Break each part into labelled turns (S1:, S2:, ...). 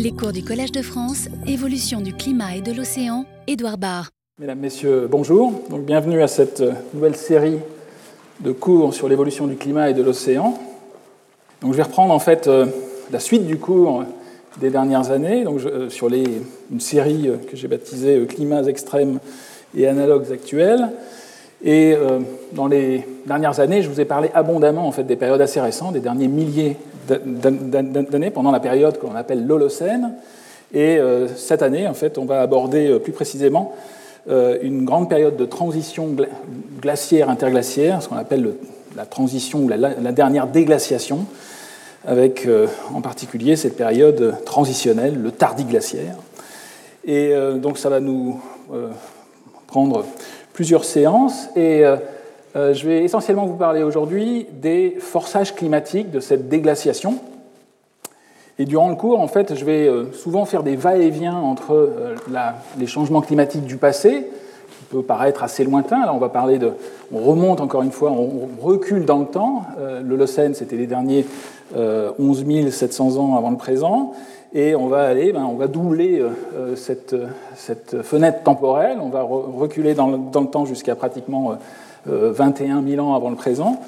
S1: Les cours du Collège de France, évolution du climat et de l'océan, Édouard Barr.
S2: Mesdames, Messieurs, bonjour. Bienvenue à cette nouvelle série de cours sur l'évolution du climat et de l'océan. Donc, je vais reprendre en fait euh, la suite du cours des dernières années, euh, sur une série que j'ai baptisée euh, Climats extrêmes et analogues actuels. Et dans les dernières années, je vous ai parlé abondamment en fait des périodes assez récentes, des derniers milliers d'années, pendant la période qu'on appelle l'Holocène. Et cette année, en fait, on va aborder plus précisément une grande période de transition glaciaire interglaciaire, ce qu'on appelle la transition ou la, dernière déglaciation, avec en particulier cette période transitionnelle, le tardiglaciaire. Et donc ça va nous prendre plusieurs séances et je vais essentiellement vous parler aujourd'hui des forçages climatiques de cette déglaciation. Et durant le cours, en fait, je vais souvent faire des va-et-vient entre les changements climatiques du passé, qui peut paraître assez lointain. Là, on va parler de. On remonte encore une fois, on recule dans le temps. L'Holocène, c'était les derniers 11 700 ans avant le présent. Et on va aller, ben, on va doubler cette, cette, fenêtre temporelle, on va reculer dans le, temps jusqu'à pratiquement 21 000 ans avant le présent.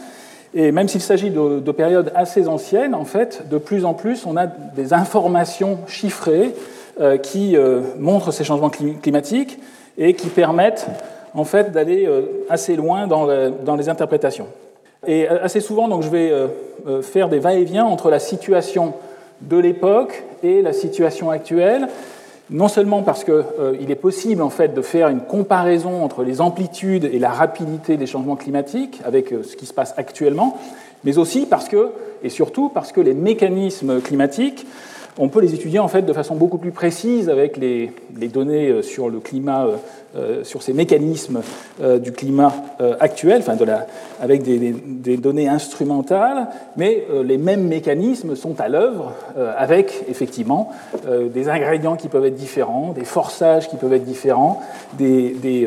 S2: Et même s'il s'agit de, de, périodes assez anciennes, en fait, de plus en plus, on a des informations chiffrées euh, qui euh, montrent ces changements climatiques et qui permettent en fait d'aller euh, assez loin dans, les interprétations. Et assez souvent, donc, je vais faire des va-et-vient entre la situation de l'époque et la situation actuelle, non seulement parce qu'il euh, est possible en fait de faire une comparaison entre les amplitudes et la rapidité des changements climatiques avec euh, ce qui se passe actuellement, mais aussi parce que, et surtout parce que les mécanismes climatiques on peut les étudier en fait de façon beaucoup plus précise avec les, données euh, sur le climat, euh, euh, sur ces mécanismes du climat actuel, enfin avec des, données instrumentales, mais les mêmes mécanismes sont à l'œuvre avec effectivement des ingrédients qui peuvent être différents, des forçages qui peuvent être différents, des,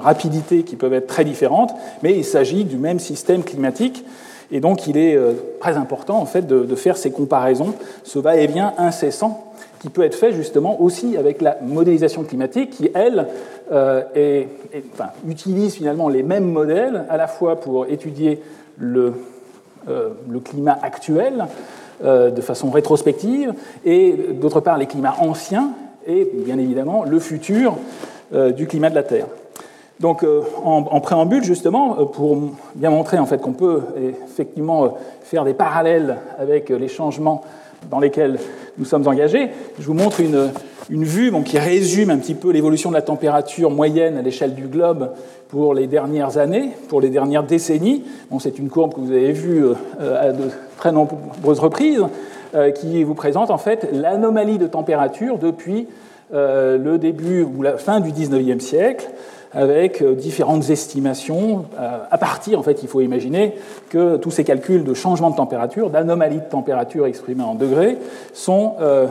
S2: rapidités qui peuvent être très différentes, mais il s'agit du même système climatique. Et donc, il est euh, très important en fait de, faire ces comparaisons, ce va-et-vient incessant qui peut être fait justement aussi avec la modélisation climatique, qui elle euh, utilise finalement les mêmes modèles à la fois pour étudier le, euh, climat actuel de façon rétrospective et d'autre part les climats anciens et bien évidemment le futur du climat de la Terre. Donc, euh, en, préambule, justement, euh, pour bien montrer en fait qu'on peut effectivement euh, faire des parallèles avec les changements dans lesquels nous sommes engagés, je vous montre une, une vue qui résume un petit peu l'évolution de la température moyenne à l'échelle du globe pour les dernières années, pour les dernières décennies. Bon, c'est une courbe que vous avez vue à de très nombreuses reprises, qui vous présente en fait l'anomalie de température depuis le début ou la fin du 19e siècle avec euh, différentes estimations. Euh, à partir, en fait, il faut imaginer que tous ces calculs de changement de température, d'anomalies de température exprimées en degrés, sont euh,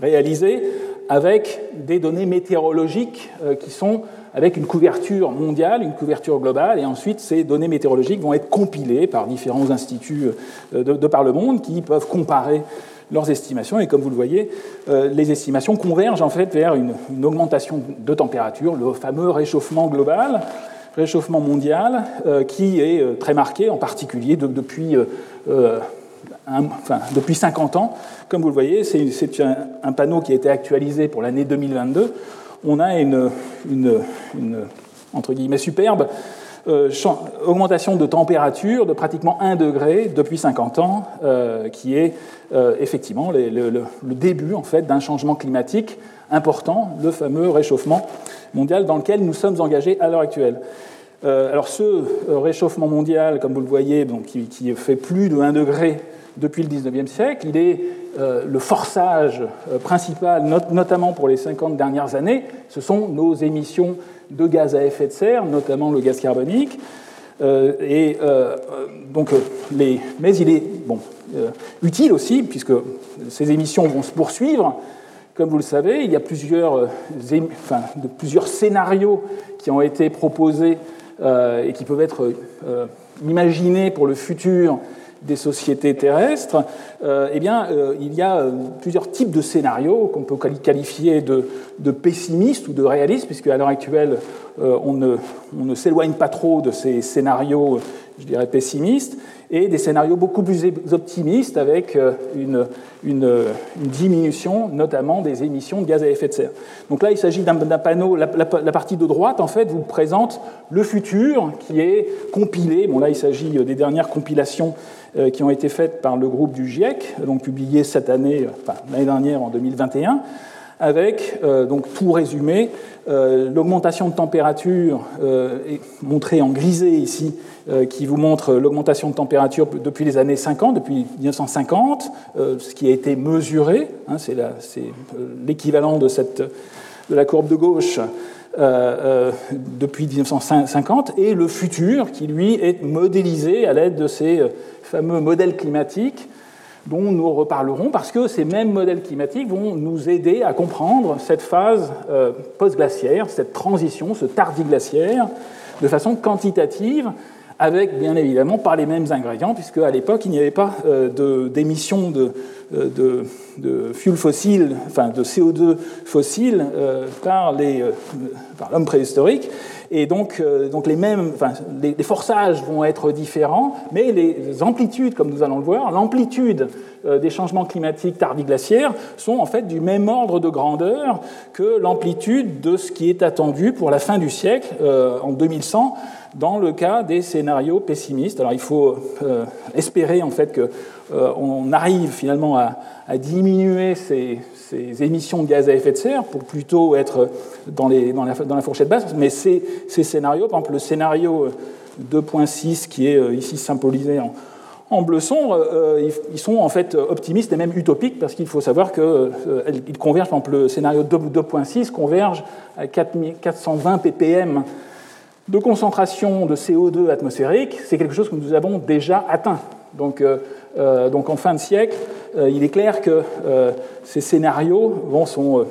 S2: réalisés avec des données météorologiques qui sont avec une couverture mondiale, une couverture globale, et ensuite ces données météorologiques vont être compilées par différents instituts de, de par le monde qui peuvent comparer leurs estimations. Et comme vous le voyez, euh, les estimations convergent en fait vers une, augmentation de température, le fameux réchauffement global, réchauffement mondial, euh, qui est euh, très marqué, en particulier depuis, depuis 50 ans. Comme vous le voyez, c'est un, panneau qui a été actualisé pour l'année 2022. On a une entre guillemets superbe euh, augmentation de température de pratiquement 1 degré depuis 50 ans, euh, qui est euh, effectivement le, début en fait, d'un changement climatique important, le fameux réchauffement mondial dans lequel nous sommes engagés à l'heure actuelle. alors ce réchauffement mondial, comme vous le voyez, donc, qui, fait plus de 1 degré depuis le 19e siècle, il est le forçage principal, notamment pour les 50 dernières années, ce sont nos émissions de gaz à effet de serre, notamment le gaz carbonique. Euh, et euh, donc, euh, les, mais il est bon, utile aussi, puisque ces émissions vont se poursuivre. Comme vous le savez, il y a plusieurs, de, plusieurs scénarios qui ont été proposés et qui peuvent être imaginés pour le futur des sociétés terrestres, eh bien, il y a plusieurs types de scénarios qu'on peut qualifier de, pessimistes ou de réalistes, puisque à l'heure actuelle, on ne s'éloigne pas trop de ces scénarios, je dirais, pessimistes et des scénarios beaucoup plus optimistes avec euh, une, diminution notamment des émissions de gaz à effet de serre. Donc là, il s'agit d'un panneau, la, partie de droite en fait vous présente le futur qui est compilé. Bon là, il s'agit des dernières compilations euh, qui ont été faites par le groupe du GIEC, donc publiées cette année, enfin l'année dernière en 2021 avec euh, donc tout résumé, l'augmentation de température est montrée en grisé ici euh, qui vous montre l'augmentation de température depuis les années 50, depuis 1950, euh, ce qui a été mesuré, hein, c'est euh, l'équivalent de la courbe de gauche depuis 1950, et le futur qui, lui, est modélisé à l'aide de ces fameux modèles climatiques dont nous reparlerons, parce que ces mêmes modèles climatiques vont nous aider à comprendre cette phase post-glaciaire, cette transition, ce tardiglaciaire, de façon quantitative, avec bien évidemment pas les mêmes ingrédients, puisque à l'époque il n'y avait pas euh, d'émissions de, euh, de, fuel fossile, enfin de CO2 fossile euh, par l'homme préhistorique. Et donc, donc les mêmes, enfin, les, forçages vont être différents, mais les amplitudes, comme nous allons le voir, l'amplitude des changements climatiques tardiglaciaires sont en fait du même ordre de grandeur que l'amplitude de ce qui est attendu pour la fin du siècle, en 2100, dans le cas des scénarios pessimistes. Alors il faut euh, espérer en fait qu'on euh, arrive finalement à, diminuer ces, émissions de gaz à effet de serre pour plutôt être dans, la, fourchette basse. Mais ces, ces, scénarios, par exemple le scénario 2.6 qui est euh, ici symbolisé en, bleu sombre, ils sont en fait optimistes et même utopiques parce qu'il faut savoir qu'ils convergent, par exemple le scénario 2.6 converge à 420 ppm de concentration de CO2 atmosphérique, c'est quelque chose que nous avons déjà atteint. Donc, euh, euh, en fin de siècle, euh, il est clair que ces scénarios vont, sont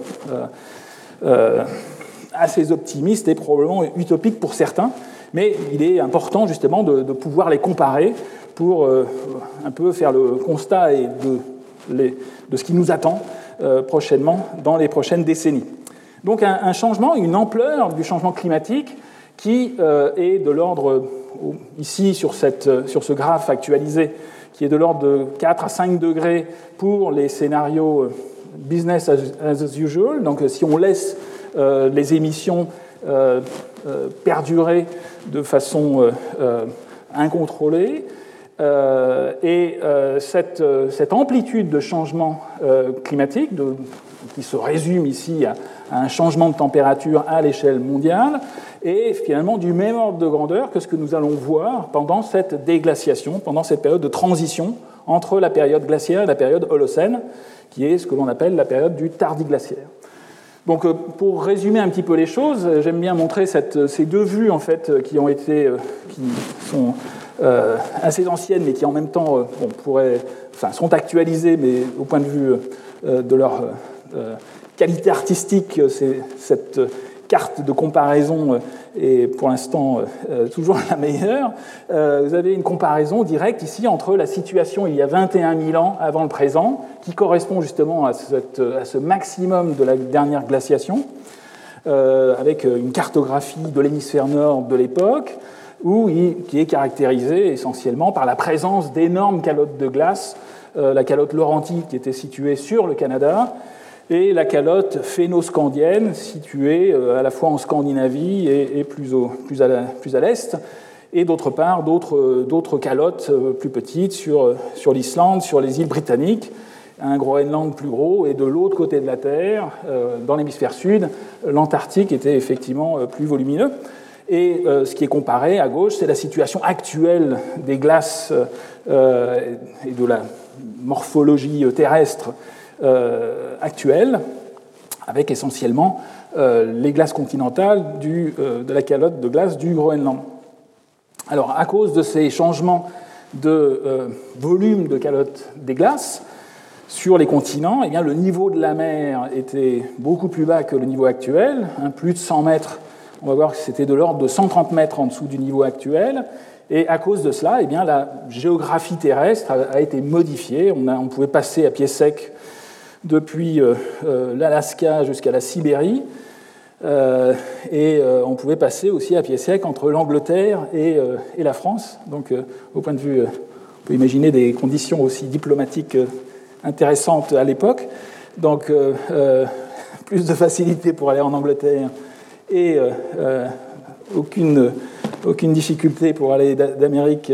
S2: assez optimistes et probablement utopiques pour certains, mais il est important justement de, pouvoir les comparer pour un peu faire le constat et de, de ce qui nous attend prochainement dans les prochaines décennies. Donc un, un changement, une ampleur du changement climatique qui euh, est de l'ordre, euh, ici sur, cette, euh, sur, ce graphe actualisé, qui est de l'ordre de 4 à 5 degrés pour les scénarios business as, usual. Donc si on laisse les émissions perdurer de façon incontrôlée, et cette, cette, amplitude de changement climatique, qui se résume ici à, un changement de température à l'échelle mondiale, est finalement du même ordre de grandeur que ce que nous allons voir pendant cette déglaciation, pendant cette période de transition entre la période glaciaire et la période holocène, qui est ce que l'on appelle la période du tardiglaciaire. Donc, euh, pour résumer un petit peu les choses, j'aime bien montrer cette, ces deux vues en fait qui ont été, euh, qui sont euh, assez anciennes, mais qui en même temps pourraient, enfin, sont actualisées, mais au point de vue de leur qualité artistique, c'est cette carte de comparaison est pour l'instant euh, toujours la meilleure. Euh, vous avez une comparaison directe ici entre la situation il y a 21 000 ans avant le présent, qui correspond justement à, ce maximum de la dernière glaciation, euh, avec une cartographie de l'hémisphère nord de l'époque, qui est caractérisée essentiellement par la présence d'énormes calottes de glace, la calotte Laurentique qui était située sur le Canada, et la calotte phénoscandienne, située euh, à la fois en Scandinavie et, plus, à l'est, et d'autre part d'autres calottes euh, plus petites sur, l'Islande, sur les îles britanniques, un Groenland plus gros, et de l'autre côté de la Terre, euh, dans l'hémisphère sud, l'Antarctique était effectivement plus volumineux. Et ce qui est comparé à gauche, c'est la situation actuelle des glaces et de la morphologie terrestre euh, actuelle, avec essentiellement euh, les glaces continentales euh, de la calotte de glace du Groenland. Alors, à cause de ces changements de volume de calotte des glaces sur les continents, eh bien, le niveau de la mer était beaucoup plus bas que le niveau actuel, hein, plus de 100 mètres. On va voir que c'était de l'ordre de 130 mètres en dessous du niveau actuel. Et à cause de cela, eh bien, la géographie terrestre a, été modifiée. On, pouvait passer à pied sec depuis l'Alaska jusqu'à la Sibérie. et on pouvait passer aussi à pied sec entre l'Angleterre et, la France. Donc, au point de vue, on peut imaginer des conditions aussi diplomatiques intéressantes à l'époque. Donc, plus de facilité pour aller en Angleterre et euh, euh, aucune difficulté pour aller d'Amérique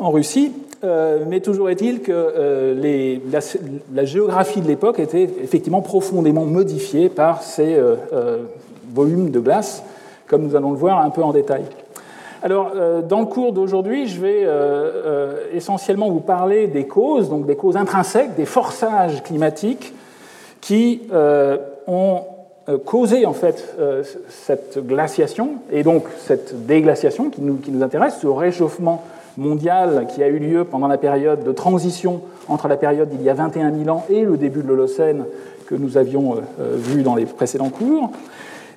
S2: en Russie. Euh, mais toujours est-il que les, la, géographie de l'époque était effectivement profondément modifiée par ces volumes de glace, comme nous allons le voir un peu en détail. Alors, dans le cours d'aujourd'hui, je vais essentiellement vous parler des causes, donc des causes intrinsèques, des forçages climatiques qui ont euh, causé en fait euh, cette glaciation et donc cette déglaciation qui nous, qui nous, intéresse, ce réchauffement mondial qui a eu lieu pendant la période de transition entre la période d'il y a 21 000 ans et le début de l'Holocène que nous avions euh, vu dans les précédents cours.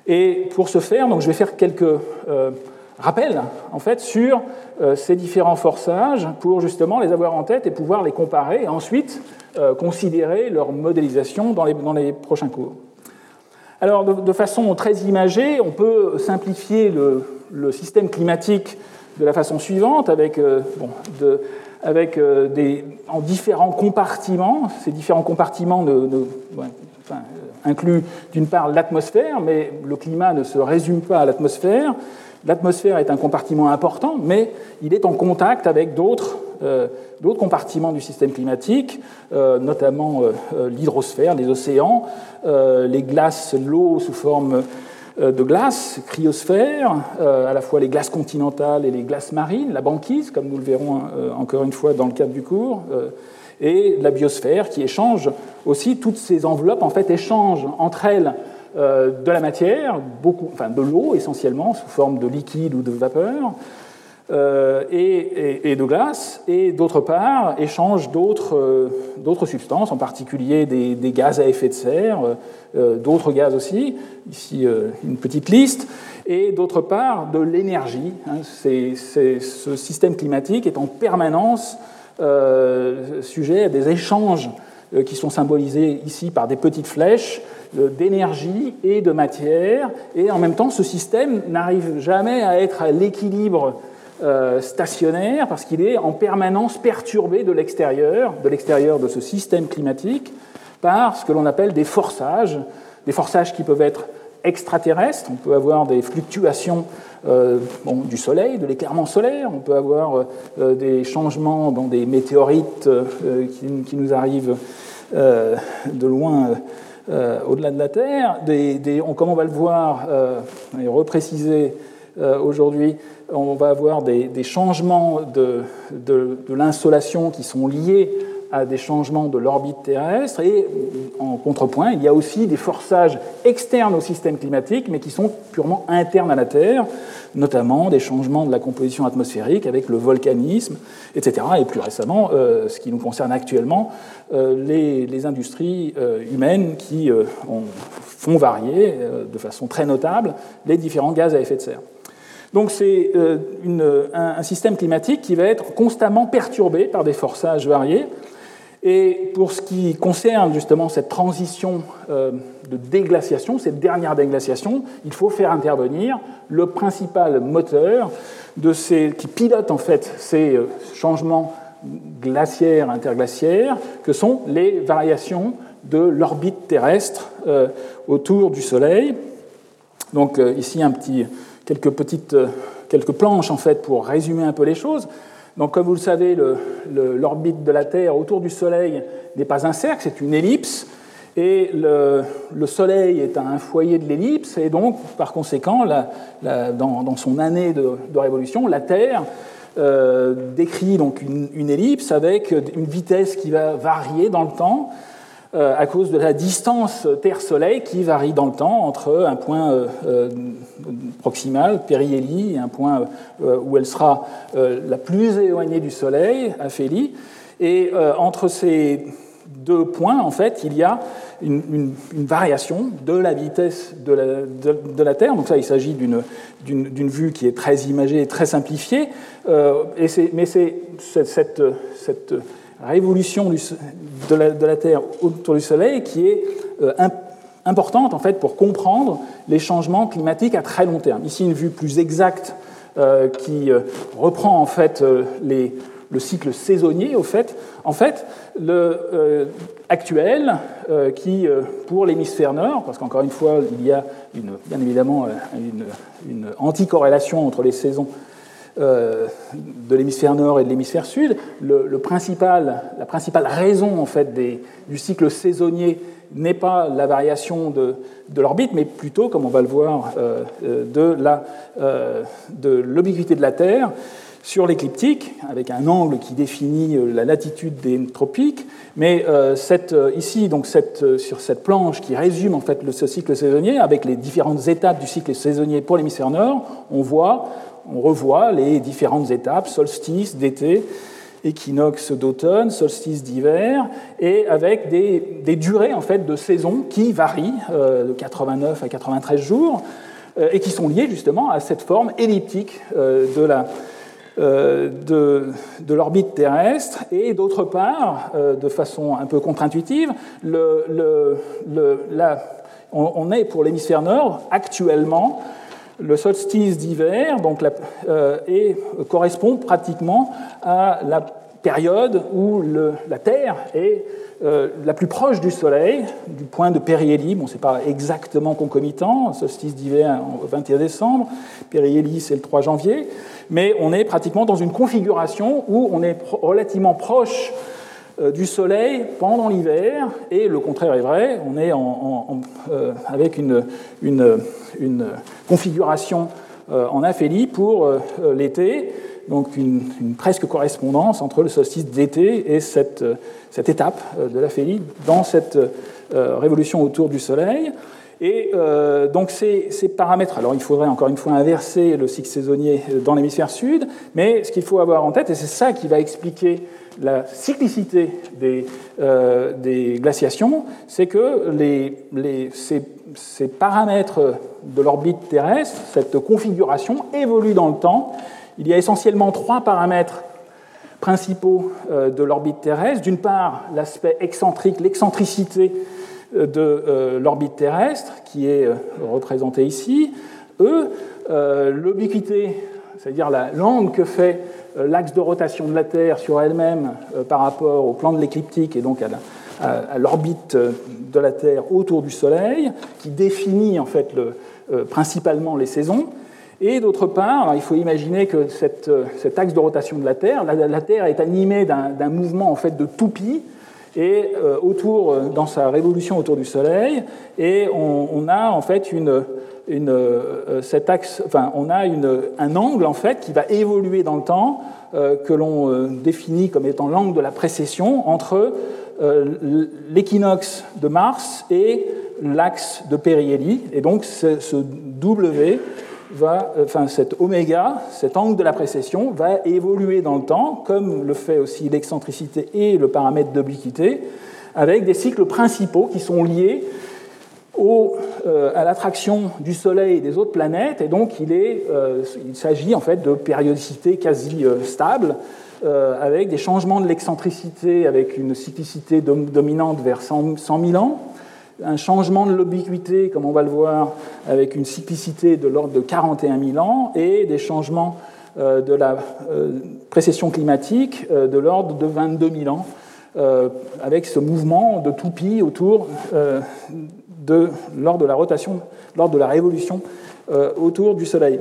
S2: Et pour ce faire, donc, je vais faire quelques rappels en fait sur ces différents forçages pour justement les avoir en tête et pouvoir les comparer et ensuite considérer leur modélisation dans les, dans les prochains cours. Alors, de, façon très imagée, on peut simplifier le, système climatique de la façon suivante, avec, euh, avec euh, des, en différents compartiments. Ces différents compartiments incluent d'une part l'atmosphère, mais le climat ne se résume pas à l'atmosphère. L'atmosphère est un compartiment important, mais il est en contact avec d'autres euh, compartiments du système climatique, euh, notamment euh, l'hydrosphère, les océans, les glaces, l'eau sous forme de glace, cryosphère, à la fois les glaces continentales et les glaces marines, la banquise, comme nous le verrons encore une fois dans le cadre du cours, et la biosphère qui échange aussi, toutes ces enveloppes en fait échangent entre elles de la matière, beaucoup, enfin de l'eau essentiellement, sous forme de liquide ou de vapeur, euh, et, de glace, et d'autre part, échange d'autres euh, substances, en particulier des, gaz à effet de serre, euh, d'autres gaz aussi, ici une petite liste, et d'autre part de l'énergie. Hein, ce système climatique est en permanence sujet à des échanges qui sont symbolisés ici par des petites flèches d'énergie et de matière, et en même temps ce système n'arrive jamais à être à l'équilibre euh, stationnaire parce qu'il est en permanence perturbé de l'extérieur, de l'extérieur de ce système climatique, par ce que l'on appelle des forçages, des forçages qui peuvent être extraterrestres, on peut avoir des fluctuations euh, du Soleil, de l'éclairement solaire, on peut avoir euh, des changements dans des météorites qui, nous arrivent de loin au-delà de la Terre, des, on, comme on va le voir et repréciser aujourd'hui, on va avoir des, changements de, l'insolation qui sont liés à des changements de l'orbite terrestre et en contrepoint, il y a aussi des forçages externes au système climatique mais qui sont purement internes à la Terre, notamment des changements de la composition atmosphérique avec le volcanisme, etc. Et plus récemment, euh, ce qui nous concerne actuellement, euh, les, industries euh, humaines qui font varier de façon très notable les différents gaz à effet de serre. Donc c'est euh, un, système climatique qui va être constamment perturbé par des forçages variés. Et pour ce qui concerne justement cette transition euh, de déglaciation, cette dernière déglaciation, il faut faire intervenir le principal moteur de ces, qui pilote en fait ces euh, changements glaciaires, interglaciaires, que sont les variations de l'orbite terrestre autour du Soleil. Donc ici un petit, quelques petites euh, quelques planches en fait pour résumer un peu les choses. Donc, comme vous le savez, l'orbite de la Terre autour du Soleil n'est pas un cercle, c'est une ellipse. Et le, le, Soleil est un foyer de l'ellipse, et donc, par conséquent, dans, dans, son année de, de révolution, la Terre euh, décrit donc une, ellipse avec une vitesse qui va varier dans le temps. Euh, à cause de la distance Terre-Soleil qui varie dans le temps entre un point euh, euh, proximal, périhélie, et un point où elle sera la plus éloignée du Soleil, aphélie. Et entre ces deux points, en fait, il y a une, variation de la vitesse de la, Terre. Donc ça, il s'agit d'une vue qui est très imagée très simplifiée. Et mais c'est cette, cette, révolution de, la, Terre autour du Soleil qui est euh, importante, en fait, pour comprendre les changements climatiques à très long terme. Ici, une vue plus exacte euh, qui reprend, en fait, les le cycle saisonnier, au fait, en fait, le euh, actuel, euh, qui, euh, pour l'hémisphère nord, parce qu'encore une fois, il y a une, bien évidemment une, une anticorrélation entre les saisons de l'hémisphère nord et de l'hémisphère sud, la principale raison en fait du cycle saisonnier n'est pas la variation de, l'orbite, mais plutôt, comme on va le voir, de l'obliquité de, la Terre sur l'écliptique, avec un angle qui définit euh, la latitude des tropiques. Mais euh, euh, ici, donc sur cette planche qui résume en fait ce cycle saisonnier, avec les différentes étapes du cycle saisonnier pour l'hémisphère nord, on voit, on revoit les différentes étapes, solstice d'été, équinoxe d'automne, solstice d'hiver, et avec des, durées en fait de saison qui varient de 89 à 93 jours, et qui sont liées justement à cette forme elliptique euh, de, l'orbite terrestre, et d'autre part, euh, de façon un peu contre-intuitive, on, est pour l'hémisphère nord actuellement le solstice d'hiver, donc euh, et correspond pratiquement à la période où la Terre est la plus proche du Soleil, du point de périhélie. Bon, ce n'est pas exactement concomitant, solstice d'hiver au 21 décembre, périhélie c'est le 3 janvier, mais on est pratiquement dans une configuration où on est relativement proche euh, du Soleil pendant l'hiver, et le contraire est vrai, on est euh, avec une, configuration euh, en aphélie pour l'été, donc une, presque correspondance entre le solstice d'été et cette, étape de l'aphélie dans cette révolution autour du Soleil. Et euh, donc ces, paramètres, alors il faudrait encore une fois inverser le cycle saisonnier dans l'hémisphère sud, mais ce qu'il faut avoir en tête, et c'est ça qui va expliquer la cyclicité des, euh, des glaciations, c'est que ces, paramètres de l'orbite terrestre, cette configuration, évoluent dans le temps. Il y a essentiellement trois paramètres principaux euh, de l'orbite terrestre. D'une part, l'aspect excentrique, l'excentricité de euh, l'orbite terrestre, qui est représentée ici. E, l'obliquité, c'est-à-dire l'angle que fait l'axe de rotation de la Terre sur elle-même par rapport au plan de l'écliptique et donc à l'orbite de la Terre autour du Soleil, qui définit en fait le, principalement les saisons. Et d'autre part, il faut imaginer que cet axe de rotation de la Terre, la, Terre est animée d'un mouvement en fait de toupie et euh, autour, euh, dans sa révolution autour du Soleil, et on, a en fait une, une euh, cet axe, enfin, on a un angle en fait qui va évoluer dans le temps, que l'on définit comme étant l'angle de la précession entre l'équinoxe de Mars et l'axe de périhélie, et donc W va, enfin cet oméga, cet angle de la précession, va évoluer dans le temps, comme le fait aussi l'excentricité et le paramètre d'obliquité, avec des cycles principaux qui sont liés euh, à l'attraction du Soleil et des autres planètes, et donc il, euh, il s'agit en fait de périodicité quasi euh, stable, avec des changements de l'excentricité, avec une cyclicité dominante vers 100 000 ans, un changement de l'obliquité, comme on va le voir, avec une cyclicité de l'ordre de 41 000 ans, et des changements euh, de la euh, précession climatique euh, de l'ordre de 22 000 ans, avec ce mouvement de toupie autour de, lors de la rotation, lors de la révolution autour du Soleil.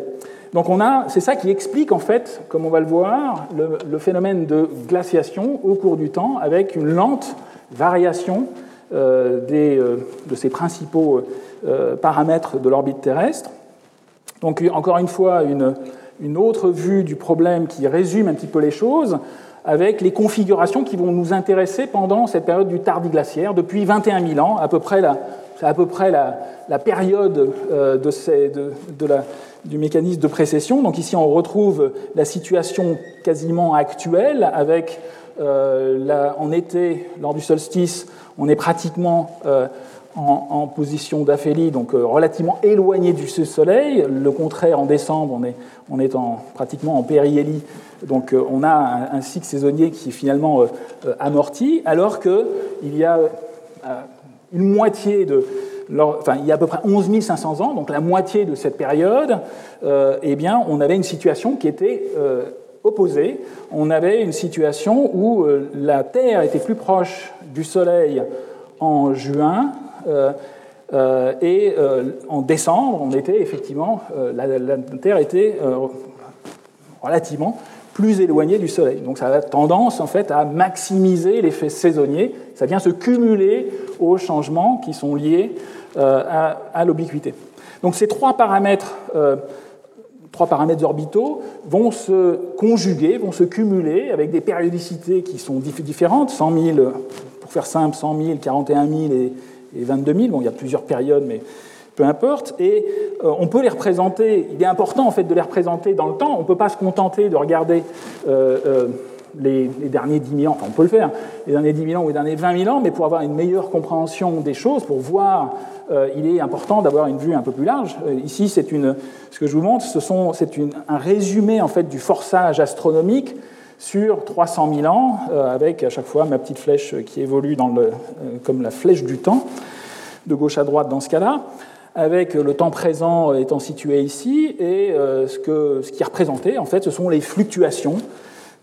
S2: Donc on a, c'est ça qui explique en fait, comme on va le voir, le, phénomène de glaciation au cours du temps, avec une lente variation euh, des, euh, de ces principaux euh, paramètres de l'orbite terrestre. Donc encore une fois, une, une autre vue du problème qui résume un petit peu les choses avec les configurations qui vont nous intéresser pendant cette période du tardiglaciaire, depuis 21 000 ans, à peu près la, à peu près la, période de, ces, de, du mécanisme de précession. Donc ici, on retrouve la situation quasiment actuelle avec en été, lors du solstice, on est pratiquement en, position d'aphélie, donc relativement éloigné du Soleil. Le contraire, en décembre, on est, pratiquement en périhélie. Donc on a un, un, cycle saisonnier qui est finalement amorti, alors qu'il y a une moitié de, enfin, il y a à peu près 11 500 ans, donc la moitié de cette période, euh, eh bien, on avait une situation qui était euh, opposée. On avait une situation où euh, la Terre était plus proche du Soleil en juin. et en décembre, on était effectivement, la, la, Terre était relativement plus éloignée du Soleil. Donc ça a tendance en fait à maximiser l'effet saisonnier. Ça vient se cumuler aux changements qui sont liés euh, à, l'ubiquité. Donc ces trois paramètres, euh, trois paramètres orbitaux vont se conjuguer, vont se cumuler avec des périodicités qui sont différentes, 100 000, pour faire simple, 100 000, 41 000 et, 22 000. Bon, il y a plusieurs périodes, mais peu importe. Et euh, on peut les représenter, il est important en fait de les représenter dans le temps. On ne peut pas se contenter de regarder les, derniers 10 000 ans, enfin on peut le faire, les derniers 10 000 ans ou les derniers 20 000 ans, mais pour avoir une meilleure compréhension des choses, pour voir, euh, il est important d'avoir une vue un peu plus large. Euh, ici, c'est une, ce que je vous montre, c'est un résumé en fait du forçage astronomique sur 300 000 ans, euh, avec à chaque fois ma petite flèche qui évolue comme la flèche du temps, de gauche à droite dans ce cas-là avec le temps présent étant situé ici, et ce, que, ce qui est représenté, en fait, ce sont les fluctuations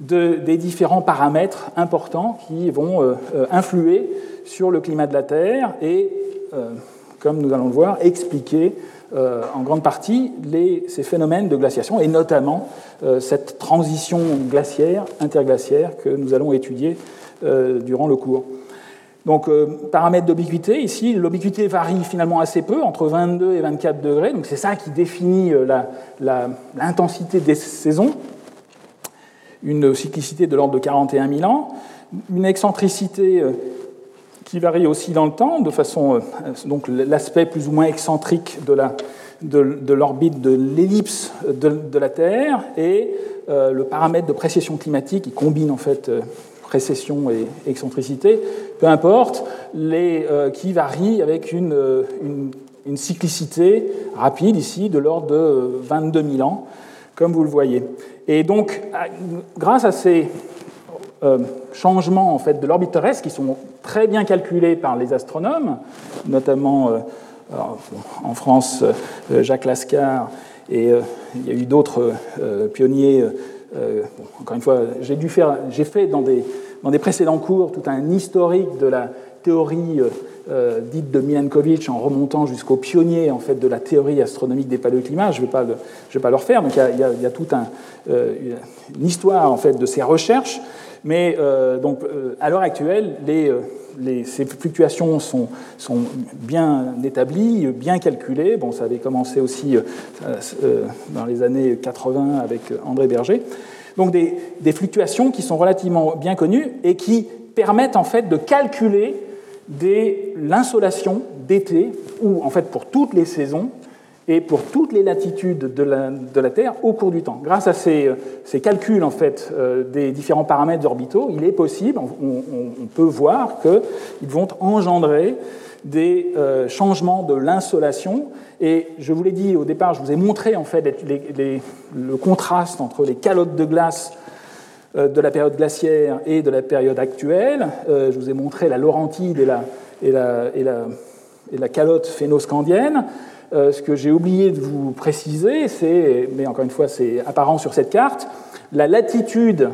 S2: des différents paramètres importants qui vont euh, euh, influer sur le climat de la Terre et, euh, comme nous allons le voir, expliquer en grande partie ces phénomènes de glaciation et notamment cette transition glaciaire, interglaciaire que nous allons étudier durant le cours. Donc, paramètre d'ubiquité, ici, l'ubiquité varie finalement assez peu, entre 22 et 24 degrés, donc c'est ça qui définit l'intensité des saisons une cyclicité de l'ordre de 41 000 ans, une excentricité euh, qui varie aussi dans le temps, de façon, euh, donc l'aspect plus ou moins excentrique de l'orbite de l'ellipse de, la Terre et euh, le paramètre de précession climatique qui combine en fait précession et excentricité, peu importe, qui varie avec une, une, cyclicité rapide ici de l'ordre de 22 000 ans, comme vous le voyez. Et donc, grâce à ces euh, changements en fait, de l'orbite terrestre qui sont très bien calculés par les astronomes, notamment euh, en France, euh, Jacques Lascar, et il y a eu d'autres pionniers. encore une fois, j'ai fait dans des, dans des précédents cours tout un historique de la théorie euh, dite de Milankovitch en remontant jusqu'au pionnier en fait, de la théorie astronomique des paléoclimats. Je ne vais, pas le, vais pas refaire. Donc il y a, y toute un, euh, une histoire en fait, de ces recherches. Mais euh, donc, à l'heure actuelle, ces fluctuations sont, sont, bien établies, bien calculées. Bon, ça avait commencé aussi dans les années 80 avec André Berger. Donc des, des, fluctuations qui sont relativement bien connues et qui permettent en fait de calculer l'insolation d'été, ou en fait pour toutes les saisons et pour toutes les latitudes de la, Terre au cours du temps. Grâce à ces, calculs en fait, euh, des différents paramètres orbitaux, il est possible, on, peut voir qu'ils vont engendrer des euh, changements de l'insolation. Et je vous l'ai dit au départ, je vous ai montré en fait le contraste entre les calottes de glace euh, de la période glaciaire et de la période actuelle. Euh, je vous ai montré la Laurentide et la, et la, et la, et la calotte phénoscandienne. Euh, ce que j'ai oublié de vous préciser, c'est, mais encore une fois c'est apparent sur cette carte, la latitude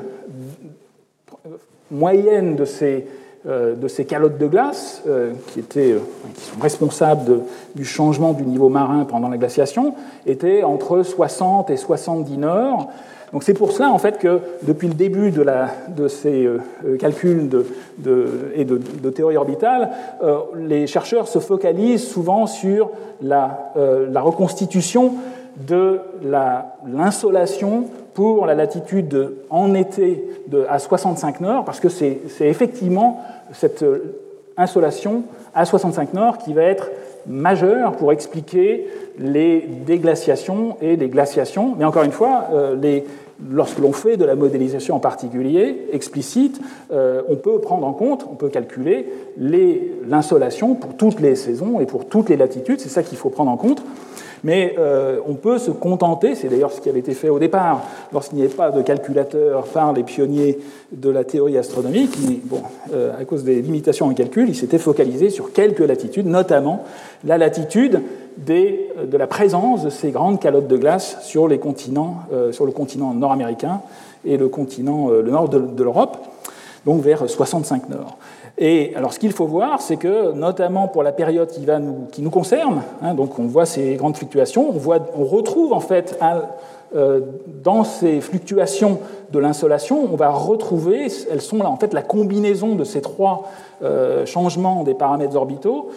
S2: moyenne de ces, de ces calottes de glace, qui, étaient, qui sont responsables du changement du niveau marin pendant la glaciation, était entre 60 et 70 nord. Donc c'est pour cela en fait que depuis le début de, ces euh, calculs de, et de, théorie orbitale, euh, les chercheurs se focalisent souvent sur la, euh, reconstitution de l'insolation pour la latitude en été à 65 nord, parce que c'est effectivement cette insolation à 65 nord qui va être majeure pour expliquer les déglaciations et les glaciations. Mais encore une fois, les, lorsque l'on fait de la modélisation en particulier, explicite, euh, on peut prendre en compte, on peut calculer l'insolation pour toutes les saisons et pour toutes les latitudes. C'est ça qu'il faut prendre en compte. Mais euh, on peut se contenter, c'est d'ailleurs ce qui avait été fait au départ, lorsqu'il n'y avait pas de calculateur par les pionniers de la théorie astronomique, bon, euh, à cause des limitations en calcul, ils s'étaient focalisés sur quelques latitudes, notamment la latitude des, de la présence de ces grandes calottes de glace sur, les continents, euh, sur le continent nord-américain et le continent le nord de, l'Europe, donc vers 65 nord. Et alors, ce qu'il faut voir, c'est que, notamment pour la période qui, nous, concerne, hein, donc on voit ces grandes fluctuations, on, retrouve en fait euh, dans ces fluctuations de l'insolation, on va retrouver, elles sont là en fait la combinaison de ces trois euh, changements des paramètres orbitaux.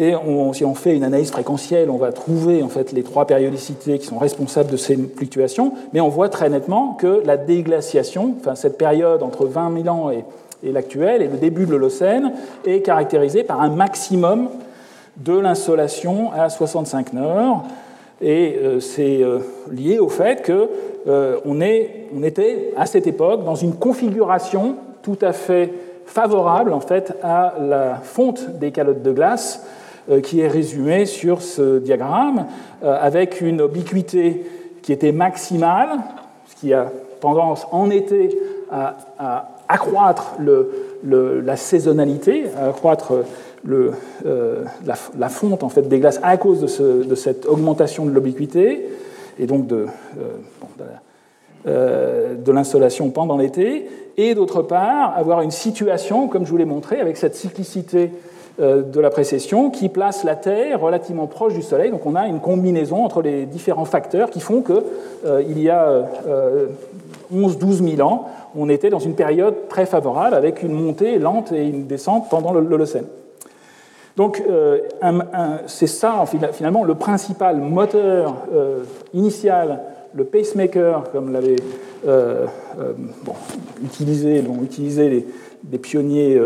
S2: Et si on fait une analyse fréquentielle, on va trouver en fait les trois périodicités qui sont responsables de ces fluctuations. Mais on voit très nettement que la déglaciation, enfin cette période entre 20 000 ans et l'actuel, et le début de l'Holocène, est caractérisé par un maximum de l'insolation à 65 nord. Et euh, c'est euh, lié au fait qu'on euh, était à cette époque dans une configuration tout à fait favorable en fait à la fonte des calottes de glace qui est résumée sur ce diagramme avec une obliquité qui était maximale, ce qui a tendance en été à, à accroître la saisonnalité, accroître le, euh, la, fonte en fait, des glaces à cause de, ce, de cette augmentation de l'obliquité et donc euh, euh, de l'insolation pendant l'été, et d'autre part avoir une situation, comme je vous l'ai montré, avec cette cyclicité de la précession qui place la Terre relativement proche du Soleil. Donc on a une combinaison entre les différents facteurs qui font qu'il y a 11-12 000 ans, on était dans une période très favorable avec une montée lente et une descente pendant l'Holocène. Donc euh, c'est ça finalement le principal moteur euh, initial, le pacemaker, comme l'avaient euh, utilisé, utilisé les pionniers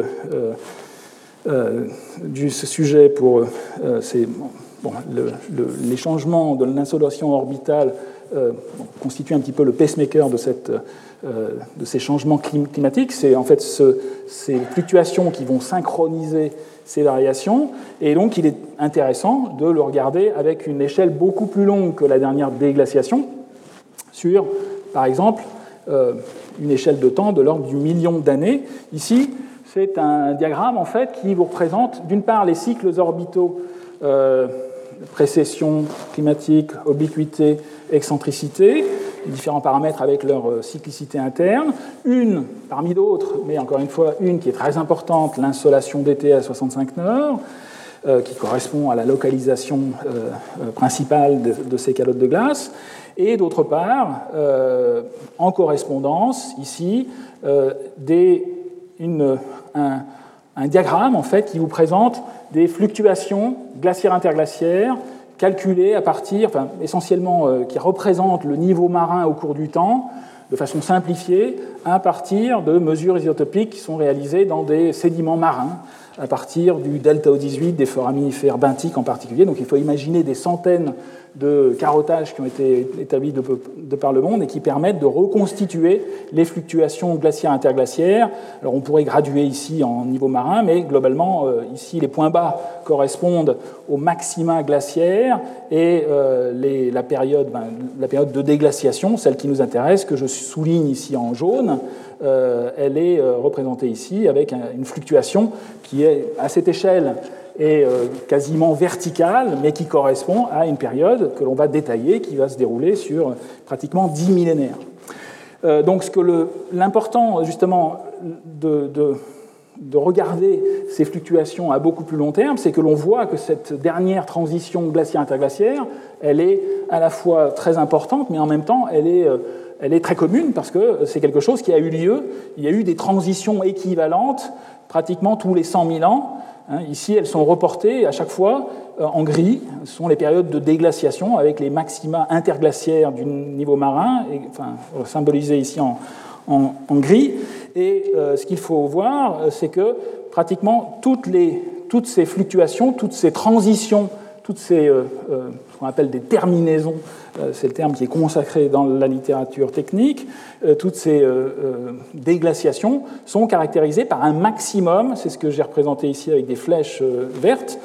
S2: du ce sujet pour bon, les changements de l'insolation orbitale constituent un petit peu le pacemaker de cette euh, de ces changements climatiques. C'est en fait ces fluctuations qui vont synchroniser ces variations. Et donc, il est intéressant de le regarder avec une échelle beaucoup plus longue que la dernière déglaciation, sur, par exemple, euh, une échelle de temps de l'ordre du million d'années. Ici, c'est un diagramme en fait qui vous représente d'une part les cycles orbitaux, euh, précession climatique, obliquité, excentricité, différents paramètres avec leur euh, cyclicité interne. Une, parmi d'autres, mais encore une fois, une qui est très importante, l'insolation d'été à 65 nord, euh, qui correspond à la localisation principale de, ces calottes de glace. Et d'autre part, en correspondance, ici, des, une, un, diagramme en fait, qui vous présente des fluctuations glaciaires interglaciaires calculé à partir, enfin, essentiellement euh, qui représente le niveau marin au cours du temps, de façon simplifiée, à partir de mesures isotopiques qui sont réalisées dans des sédiments marins, à partir du delta O18 des foraminifères benthiques en particulier. Donc il faut imaginer des centaines de carottages qui ont été établis de, par le monde et qui permettent de reconstituer les fluctuations glaciaires interglaciaires. Alors on pourrait graduer ici en niveau marin, mais globalement, euh, ici, les points bas correspondent aux maxima glaciaires et euh, la, période, ben, la période de déglaciation, celle qui nous intéresse, que je souligne ici en jaune, euh, elle est représentée ici avec une fluctuation qui est à cette échelle est euh, quasiment verticale, mais qui correspond à une période que l'on va détailler, qui va se dérouler sur pratiquement dix millénaires. Euh, donc, ce que l'important, justement, de, de, regarder ces fluctuations à beaucoup plus long terme, c'est que l'on voit que cette dernière transition glaciaire-interglaciaire, elle est à la fois très importante, mais en même temps, euh, elle est très commune parce que c'est quelque chose qui a eu lieu. Il y a eu des transitions équivalentes pratiquement tous les 100 000 ans Hein, ici, elles sont reportées à chaque fois euh, en gris. Ce sont les périodes de déglaciation avec les maxima interglaciaires du niveau marin, et, enfin, symbolisés ici en, gris. Et euh, ce qu'il faut voir, euh, c'est que pratiquement toutes, les, toutes ces fluctuations, toutes ces transitions toutes ces, ce qu'on appelle des terminaisons, c'est le terme qui est consacré dans la littérature technique, toutes ces déglaciations sont caractérisées par un maximum, c'est ce que j'ai représenté ici avec des flèches vertes,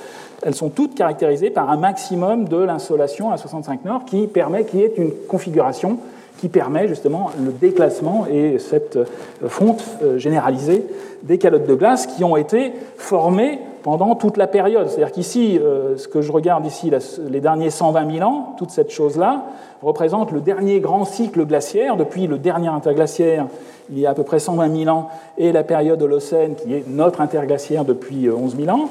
S2: elles sont toutes caractérisées par un maximum de l'insolation à 65 nord qui permet qu'il y ait une configuration qui permet justement le déclassement et cette euh, fonte euh, généralisée des calottes de glace qui ont été formées pendant toute la période. C'est-à-dire qu'ici, euh, ce que je regarde ici, les derniers 120 000 ans, toute cette chose-là représente le dernier grand cycle glaciaire, depuis le dernier interglaciaire, il y a à peu près 120 000 ans, et la période Holocène, qui est notre interglaciaire depuis 11 000 ans.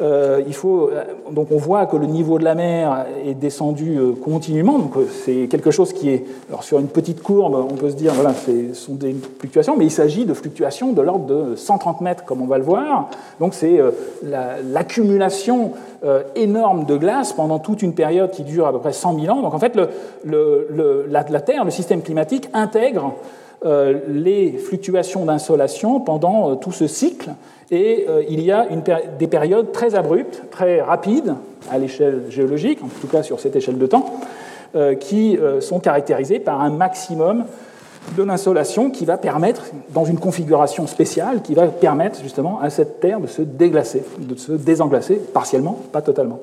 S2: Euh, il faut, euh, donc on voit que le niveau de la mer est descendu euh, continuellement, donc c'est quelque chose qui est, alors sur une petite courbe, on peut se dire, voilà, ce sont des fluctuations, mais il s'agit de fluctuations de l'ordre de 130 mètres, comme on va le voir, donc c'est l'accumulation énorme de glace pendant toute une période qui dure à peu près 100 000 ans. Donc en fait, le, la, la, Terre, le système climatique intègre les fluctuations d'insolation pendant tout ce cycle et euh, il y a des périodes très abruptes, très rapides à l'échelle géologique, en tout cas sur cette échelle de temps, euh, qui euh, sont caractérisées par un maximum de l'insolation qui va permettre, dans une configuration spéciale, qui va permettre justement à cette Terre de se déglacer, de se désenglacer, partiellement, pas totalement.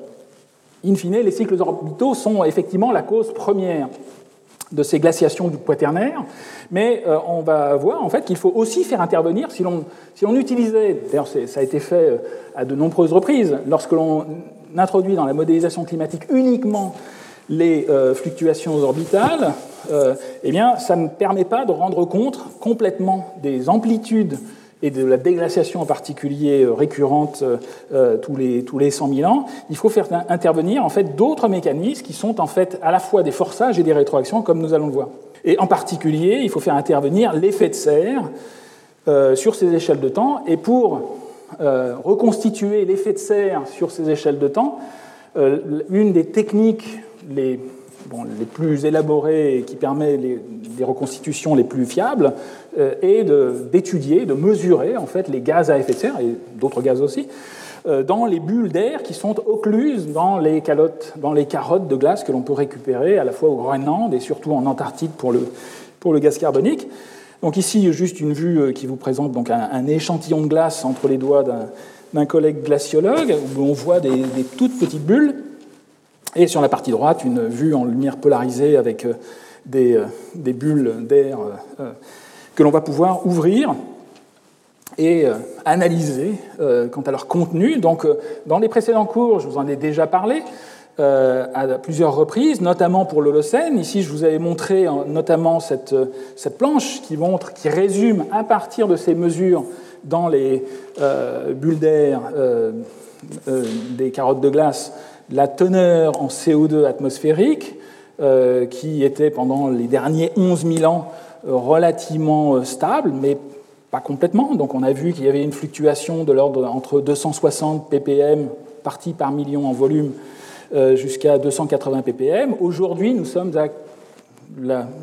S2: In fine, les cycles orbitaux sont effectivement la cause première de ces glaciations du quaternaire, mais euh, on va voir en fait qu'il faut aussi faire intervenir, si l'on si utilisait, d'ailleurs ça a été fait euh, à de nombreuses reprises, lorsque l'on introduit dans la modélisation climatique uniquement les euh, fluctuations orbitales, eh bien ça ne permet pas de rendre compte complètement des amplitudes et de la déglaciation en particulier euh, récurrente euh, euh, tous, les, tous les 100 000 ans, il faut faire intervenir en fait d'autres mécanismes qui sont en fait à la fois des forçages et des rétroactions, comme nous allons le voir. Et en particulier, il faut faire intervenir l'effet de serre sur ces échelles de temps. Et pour reconstituer l'effet de serre sur ces échelles de temps, une des techniques les les plus élaborés et qui permet les, reconstitutions les plus fiables euh, est d'étudier, de, mesurer en fait les gaz à effet de serre et d'autres gaz aussi euh, dans les bulles d'air qui sont occluses dans les calottes, dans les carottes de glace que l'on peut récupérer à la fois au Groenland et surtout en Antarctique pour le, pour le gaz carbonique. Donc ici, juste une vue euh, qui vous présente donc un, échantillon de glace entre les doigts d'un collègue glaciologue, où on voit des, des toutes petites bulles et sur la partie droite, une vue en lumière polarisée avec euh, des, bulles d'air que l'on va pouvoir ouvrir et analyser quant à leur contenu. Donc, dans les précédents cours, je vous en ai déjà parlé à plusieurs reprises, notamment pour l'Holocène. Ici, je vous avais montré notamment cette, cette planche qui montre, qui résume à partir de ces mesures dans les bulles d'air des carottes de glace la teneur en CO2 atmosphérique, euh, qui était pendant les derniers 11 000 ans euh, relativement euh, stable, mais pas complètement. Donc on a vu qu'il y avait une fluctuation de l'ordre entre 260 ppm partie par million en volume jusqu'à 280 ppm. Aujourd'hui, nous sommes à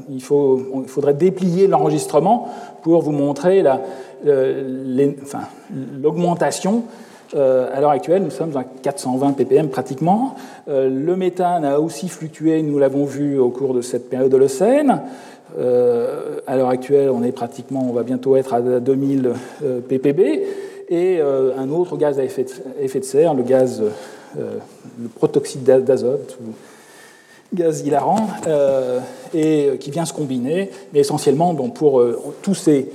S2: il, faudrait déplier l'enregistrement pour vous montrer l'augmentation euh, à l'heure actuelle, nous sommes à 420 ppm pratiquement. Euh, le méthane a aussi fluctué, nous l'avons vu au cours de cette période de l'Holocène. Euh, à l'heure actuelle, on est pratiquement, on va bientôt être à 2000 ppb. Et un autre gaz à effet de, serre, le gaz, le protoxyde d'azote, gaz hilarant, et qui vient se combiner, mais essentiellement pour ces,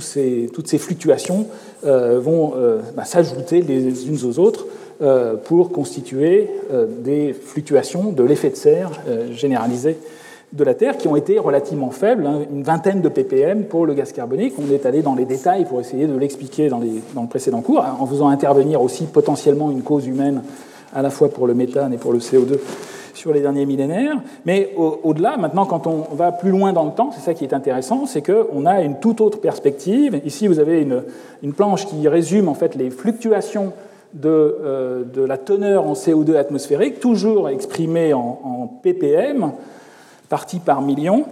S2: ces, toutes ces fluctuations euh, vont euh, bah, s'ajouter les unes aux autres euh, pour constituer des fluctuations de l'effet de serre généralisé de la Terre qui ont été relativement faibles, hein, une vingtaine de ppm pour le gaz carbonique. On est allé dans les détails pour essayer de l'expliquer dans, le précédent cours, en faisant intervenir aussi potentiellement une cause humaine à la fois pour le méthane et pour le CO2 sur les derniers millénaires. Mais au-delà, maintenant, quand on va plus loin dans le temps, c'est ça qui est intéressant, c'est qu'on a une toute autre perspective. Ici, vous avez une, une planche qui résume en fait les fluctuations de, euh, de, la teneur en CO2 atmosphérique, toujours exprimée en, ppm, partie par million.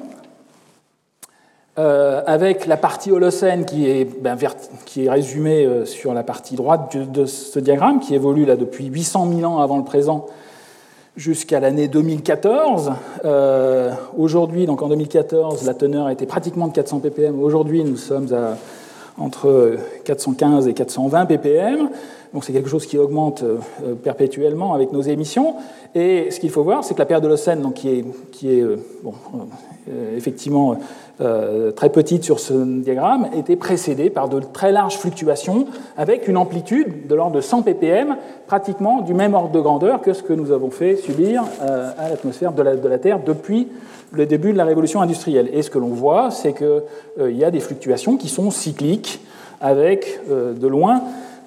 S2: avec la partie Holocène qui est, ben, qui est résumée sur la partie droite de, ce diagramme, qui évolue là depuis 800 000 ans avant le présent jusqu'à l'année 2014. Aujourd'hui, donc en 2014, la teneur était pratiquement de 400 ppm. Aujourd'hui, nous sommes à entre 415 et 420 ppm. Donc c'est quelque chose qui augmente euh, perpétuellement avec nos émissions. Et ce qu'il faut voir, c'est que la période de l'océan, qui est, qui est euh, bon, euh, effectivement très petite sur ce diagramme, était précédée par de très larges fluctuations avec une amplitude de l'ordre de 100 ppm, pratiquement du même ordre de grandeur que ce que nous avons fait subir à l'atmosphère de la, Terre depuis le début de la révolution industrielle. Et ce que l'on voit, c'est qu'il euh, y a des fluctuations qui sont cycliques, avec euh, de loin,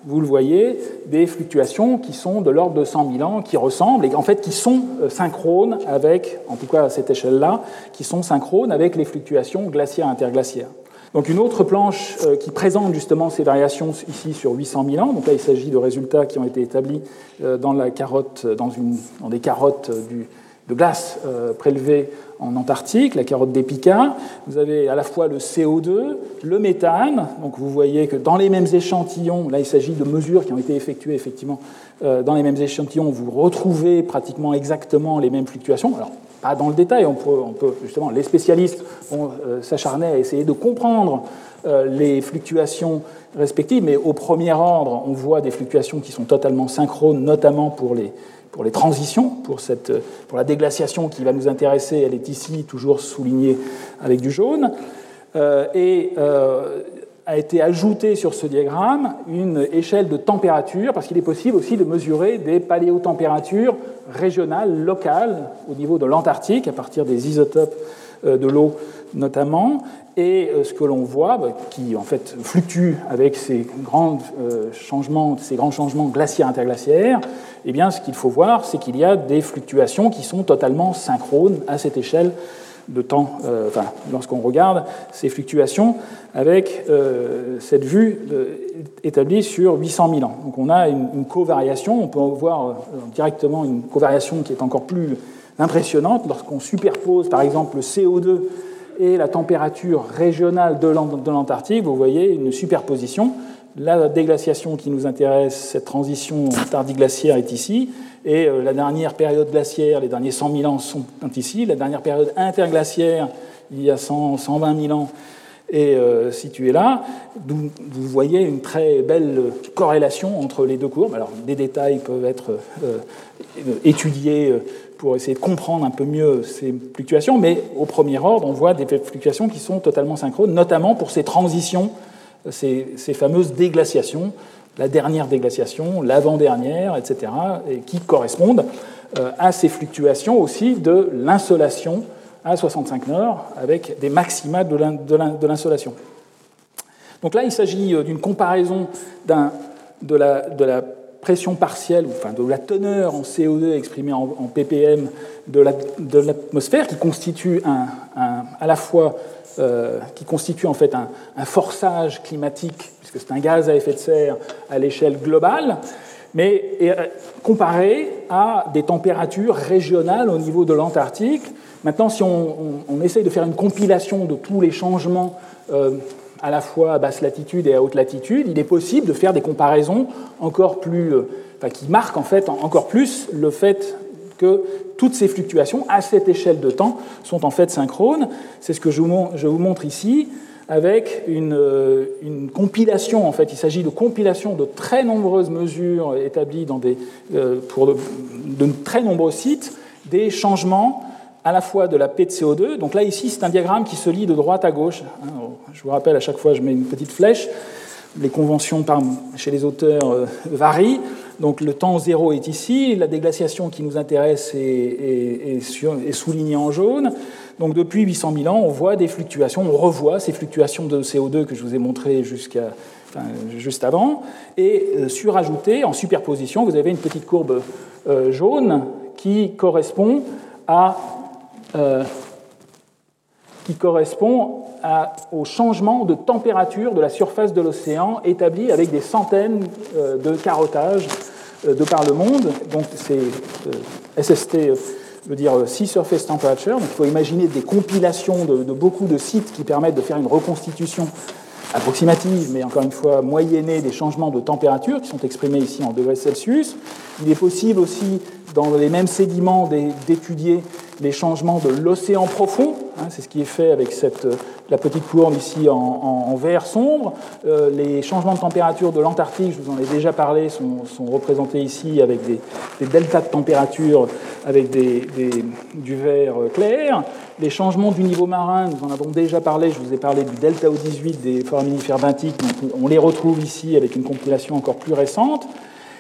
S2: vous le voyez, des fluctuations qui sont de l'ordre de 100 000 ans, qui ressemblent et en fait qui sont euh, synchrones avec, en tout cas à cette échelle-là, qui sont synchrones avec les fluctuations glaciaires-interglaciaires. Donc une autre planche qui présente justement ces variations ici sur 800 000 ans. Donc là, il s'agit de résultats qui ont été établis dans, la carotte, dans, une, dans des carottes du, de glace prélevées en Antarctique, la carotte d'Epica. Vous avez à la fois le CO2, le méthane. Donc vous voyez que dans les mêmes échantillons, là il s'agit de mesures qui ont été effectuées effectivement euh, dans les mêmes échantillons, vous retrouvez pratiquement exactement les mêmes fluctuations. Alors pas dans le détail, on peut, justement, les spécialistes vont euh, s'acharner à essayer de comprendre euh, les fluctuations respectives, mais au premier ordre, on voit des fluctuations qui sont totalement synchrones, notamment pour les, pour les transitions, pour, cette, pour la déglaciation qui va nous intéresser, elle est ici toujours soulignée avec du jaune, euh, et euh, a été ajoutée sur ce diagramme une échelle de température, parce qu'il est possible aussi de mesurer des paléotempératures régionales, locales, au niveau de l'Antarctique, à partir des isotopes de l'eau notamment, et ce que l'on voit, bah, qui en fait fluctue avec ces grands changements, ces grands changements glaciaires interglaciaires, eh bien, ce qu'il faut voir, c'est qu'il y a des fluctuations qui sont totalement synchrones à cette échelle de temps, euh, enfin, lorsqu'on regarde ces fluctuations avec euh, cette vue euh, établie sur 800 000 ans. Donc on a une, une covariation, on peut voir directement une covariation qui est encore plus impressionnante lorsqu'on superpose par exemple le CO2 et la température régionale de l'Antarctique, vous voyez une superposition la déglaciation qui nous intéresse, cette transition tardiglaciaire est ici, et euh, la dernière période glaciaire, les derniers 100 000 ans sont ici, la dernière période interglaciaire, il y a 100, 120 000 ans, est euh, située là. Vous, voyez une très belle corrélation entre les deux courbes. Alors, des détails peuvent être euh, étudiés pour essayer de comprendre un peu mieux ces fluctuations, mais au premier ordre, on voit des fluctuations qui sont totalement synchrones, notamment pour ces transitions ces, fameuses déglaciations, la dernière déglaciation, l'avant-dernière, etc., et qui correspondent euh, à ces fluctuations aussi de l'insolation à 65 Nord, avec des maxima de l'insolation. Donc là, il s'agit euh, d'une comparaison de la, de la, pression partielle, enfin de la teneur en CO2 exprimée en, ppm de l'atmosphère, qui constitue un, à la fois euh, qui constitue en fait un, forçage climatique, puisque c'est un gaz à effet de serre à l'échelle globale, mais euh, comparé à des températures régionales au niveau de l'Antarctique. Maintenant, si on, essaye de faire une compilation de tous les changements euh, à la fois à basse latitude et à haute latitude, il est possible de faire des comparaisons encore plus, enfin, qui marquent en fait encore plus le fait que toutes ces fluctuations, à cette échelle de temps, sont en fait synchrones. C'est ce que je vous montre ici avec euh, une, compilation, en fait, il s'agit de compilation de très nombreuses mesures établies dans des, euh, pour de, très nombreux sites, des changements à la fois de la P de CO2. Donc là, ici, c'est un diagramme qui se lit de droite à gauche. Hein, je vous rappelle, à chaque fois, je mets une petite flèche. Les conventions chez les auteurs euh, varient. Donc le temps zéro est ici, la déglaciation qui nous intéresse est, soulignée en jaune. Donc depuis 800 000 ans, on voit des fluctuations, on revoit ces fluctuations de CO2 que je vous ai montrées jusqu'à, juste avant. Et euh, surajoutées, en superposition, vous avez une petite courbe euh, jaune qui correspond à... Euh, qui correspond au changement de température de la surface de l'océan établi avec des centaines de carottages euh, de par le monde. Donc c'est euh, SST veut dire sea surface temperature. Donc il faut imaginer des compilations de, beaucoup de sites qui permettent de faire une reconstitution approximative, mais encore une fois moyennée des changements de température qui sont exprimés ici en degrés Celsius. Il est possible aussi, dans les mêmes sédiments, d'étudier les changements de l'océan profond. Hein, c'est ce qui est fait avec cette, euh, la petite courbe ici en, vert sombre. Euh, les changements de température de l'Antarctique, je vous en ai déjà parlé, sont, sont représentés ici avec des, des, deltas de température avec des, du vert clair. Les changements du niveau marin, nous en avons déjà parlé, je vous ai parlé du delta O18 des foraminifères benthiques, on les retrouve ici avec une compilation encore plus récente.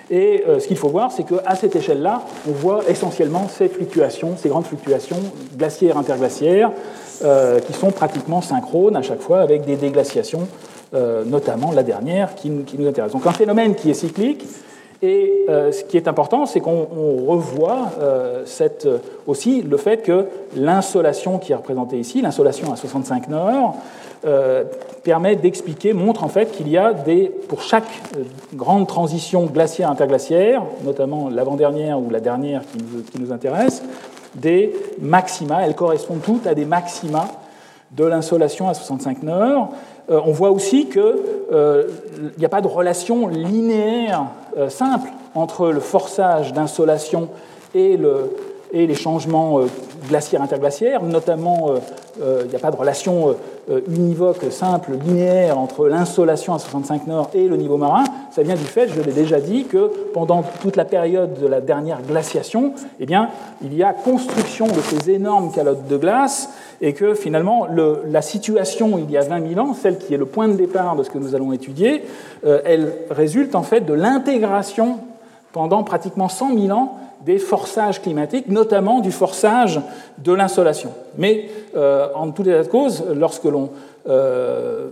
S2: Et euh, ce qu'il faut voir, c'est qu'à cette échelle-là, on voit essentiellement ces fluctuations, ces grandes fluctuations glaciaires interglaciaires, euh, qui sont pratiquement synchrones à chaque fois avec des déglaciations, euh, notamment la dernière qui, nous intéresse. Donc un phénomène qui est cyclique. Et ce qui est important, c'est qu'on revoit aussi le fait que l'insolation qui est représentée ici, l'insolation à 65 nord, euh, permet d'expliquer, montre en fait qu'il y a des, pour chaque euh, grande transition glaciaire-interglaciaire, notamment l'avant-dernière ou la dernière qui nous, qui nous, intéresse, des maxima, elles correspondent toutes à des maxima de l'insolation à 65 nord. Euh, on voit aussi qu'il n'y a pas de relation linéaire simple entre le forçage d'insolation et, le, et les changements glaciaires-interglaciaires, notamment il n'y a pas de relation euh, univoque, simple, linéaire entre l'insolation à 65 nord et le niveau marin, ça vient du fait, je l'ai déjà dit, que pendant toute la période de la dernière glaciation, eh bien, il y a construction de ces énormes calottes de glace et que finalement le, la situation il y a 20 000 ans, celle qui est le point de départ de ce que nous allons étudier, euh, elle résulte en fait de l'intégration pendant pratiquement 100 000 ans des forçages climatiques, notamment du forçage de l'insolation. Mais euh, en tout état de cause, lorsque l'on euh,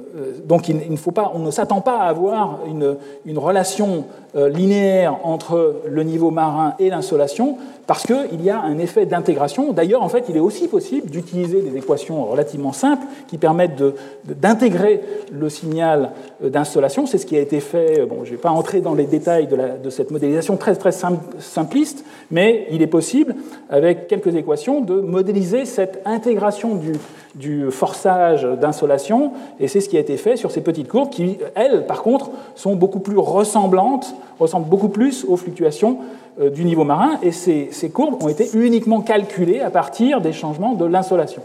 S2: donc il, ne faut pas, on ne s'attend pas à avoir une, relation euh, linéaire entre le niveau marin et l'insolation, parce qu'il y a un effet d'intégration. D'ailleurs, en fait, il est aussi possible d'utiliser des équations relativement simples qui permettent d'intégrer le signal d'insolation. C'est ce qui a été fait. Bon, je ne vais pas entrer dans les détails de, cette modélisation très très simpliste, mais il est possible, avec quelques équations, de modéliser cette intégration du forçage d'insolation, et c'est ce qui a été fait sur ces petites courbes qui, elles, par contre, sont beaucoup plus ressemblantes, ressemblent beaucoup plus aux fluctuations euh, du niveau marin, et ces, courbes ont été uniquement calculées à partir des changements de l'insolation.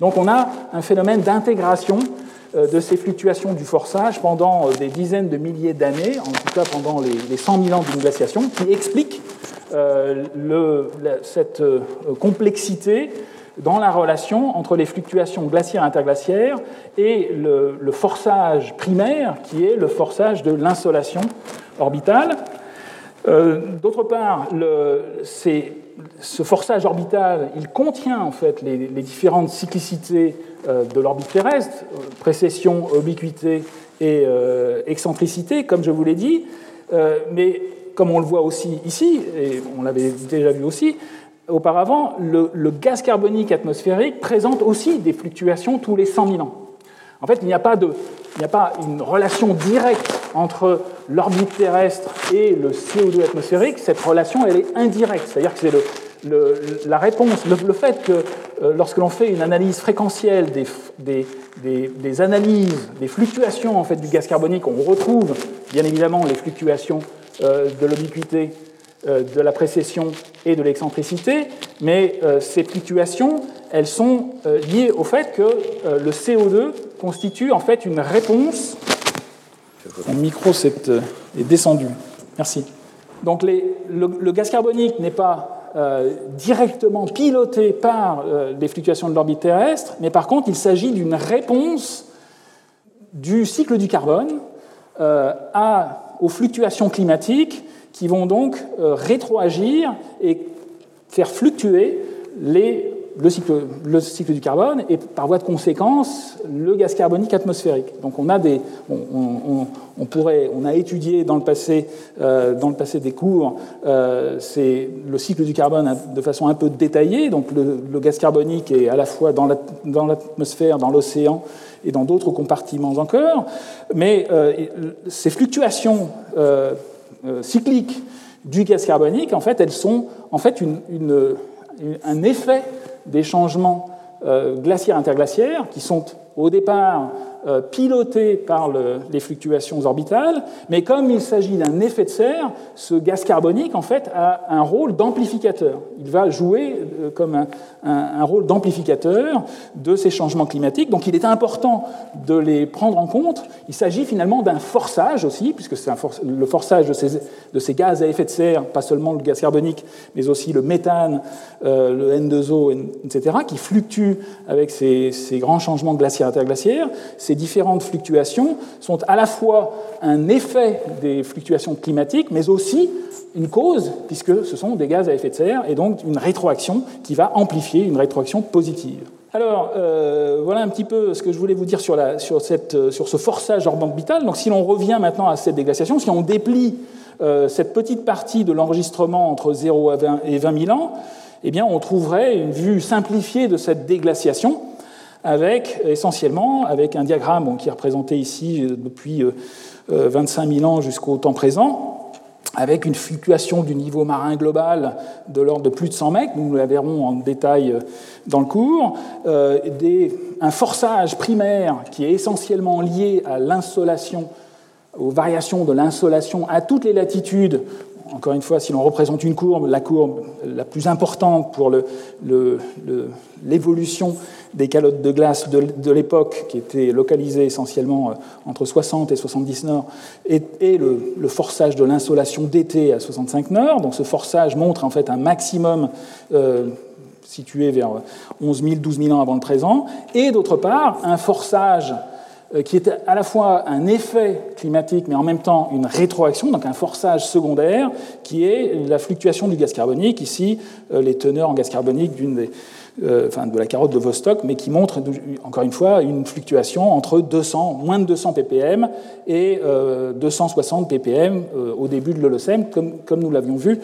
S2: Donc on a un phénomène d'intégration euh, de ces fluctuations du forçage pendant euh, des dizaines de milliers d'années, en tout cas pendant les 100 000 ans d'une glaciation, qui explique cette complexité dans la relation entre les fluctuations glaciaires-interglaciaires et le, forçage primaire, qui est le forçage de l'insolation orbitale. Euh, d'autre part, ce forçage orbital, il contient en fait les, différentes cyclicités euh, de l'orbite terrestre, euh, précession, obliquité et excentricité, comme je vous l'ai dit. mais comme on le voit aussi ici, et on l'avait déjà vu aussi, auparavant, le, gaz carbonique atmosphérique présente aussi des fluctuations tous les 100 000 ans. En fait, il n'y a pas, une relation directe entre l'orbite terrestre et le CO2 atmosphérique. Cette relation, elle est indirecte. C'est-à-dire que c'est la réponse, le, fait que euh, lorsque l'on fait une analyse fréquentielle des, analyses, des fluctuations en fait, du gaz carbonique, on retrouve bien évidemment les fluctuations euh, de l'obliquité de la précession et de l'excentricité, mais euh, ces fluctuations, elles sont euh, liées au fait que le CO2 constitue en fait une réponse. Mon micro est, descendu. Merci. Donc le, gaz carbonique n'est pas directement piloté par les fluctuations de l'orbite terrestre, mais par contre il s'agit d'une réponse du cycle du carbone à, aux fluctuations climatiques qui vont donc euh, rétroagir et faire fluctuer le, cycle, le, cycle, du carbone et par voie de conséquence le gaz carbonique atmosphérique. Donc on a des, on, pourrait, on a étudié dans le passé, euh, dans le passé des cours, euh, c'est le cycle du carbone de façon un peu détaillée. Donc le, gaz carbonique est à la fois dans l'atmosphère, dans l'océan et dans d'autres compartiments encore. Mais ces fluctuations cycliques du gaz carbonique, en fait, elles sont en fait une, un effet des changements glaciaires interglaciaires qui sont au départ euh, piloté par les fluctuations orbitales, mais comme il s'agit d'un effet de serre, ce gaz carbonique en fait a un rôle d'amplificateur. Il va jouer euh, comme un, rôle d'amplificateur de ces changements climatiques. Donc il est important de les prendre en compte. Il s'agit finalement d'un forçage aussi, puisque c'est le forçage de ces, de ces, gaz à effet de serre, pas seulement le gaz carbonique, mais aussi le méthane, euh, le N2O, etc., qui fluctuent avec ces, ces grands changements glaciaires interglaciaires ces différentes fluctuations sont à la fois un effet des fluctuations climatiques, mais aussi une cause, puisque ce sont des gaz à effet de serre, et donc une rétroaction qui va amplifier une rétroaction positive. Alors, euh, voilà un petit peu ce que je voulais vous dire sur, la, sur, cette, sur ce forçage orbital. Donc, si l'on revient maintenant à cette déglaciation, si on déplie euh, cette petite partie de l'enregistrement entre 0 et 20 000 ans, eh bien, on trouverait une vue simplifiée de cette déglaciation avec essentiellement avec un diagramme qui est représenté ici euh, depuis 25 euh, 000 euh, ans jusqu'au temps présent, avec une fluctuation du niveau marin global de l'ordre de plus de 100 mètres, nous la verrons en détail dans le cours, un forçage primaire qui est essentiellement lié à l'insolation aux variations de l'insolation à toutes les latitudes. Encore une fois, si l'on représente une courbe, la courbe la plus importante pour l'évolution des calottes de glace de, l'époque, qui étaient localisées essentiellement euh, entre 60 et 70 nord, et, le, forçage de l'insolation d'été à 65 nord. Donc ce forçage montre en fait un maximum euh, situé vers 11 000, 12 000 ans avant le présent, et d'autre part un forçage euh, qui est à la fois un effet climatique, mais en même temps une rétroaction, donc un forçage secondaire, qui est la fluctuation du gaz carbonique. Ici, les teneurs en gaz carbonique d'une des, euh, de la carotte de Vostok, mais qui montre, encore une fois, une fluctuation entre 200, moins de 200 ppm et 260 euh, ppm euh, au début de l'Holocène, comme, nous l'avions vu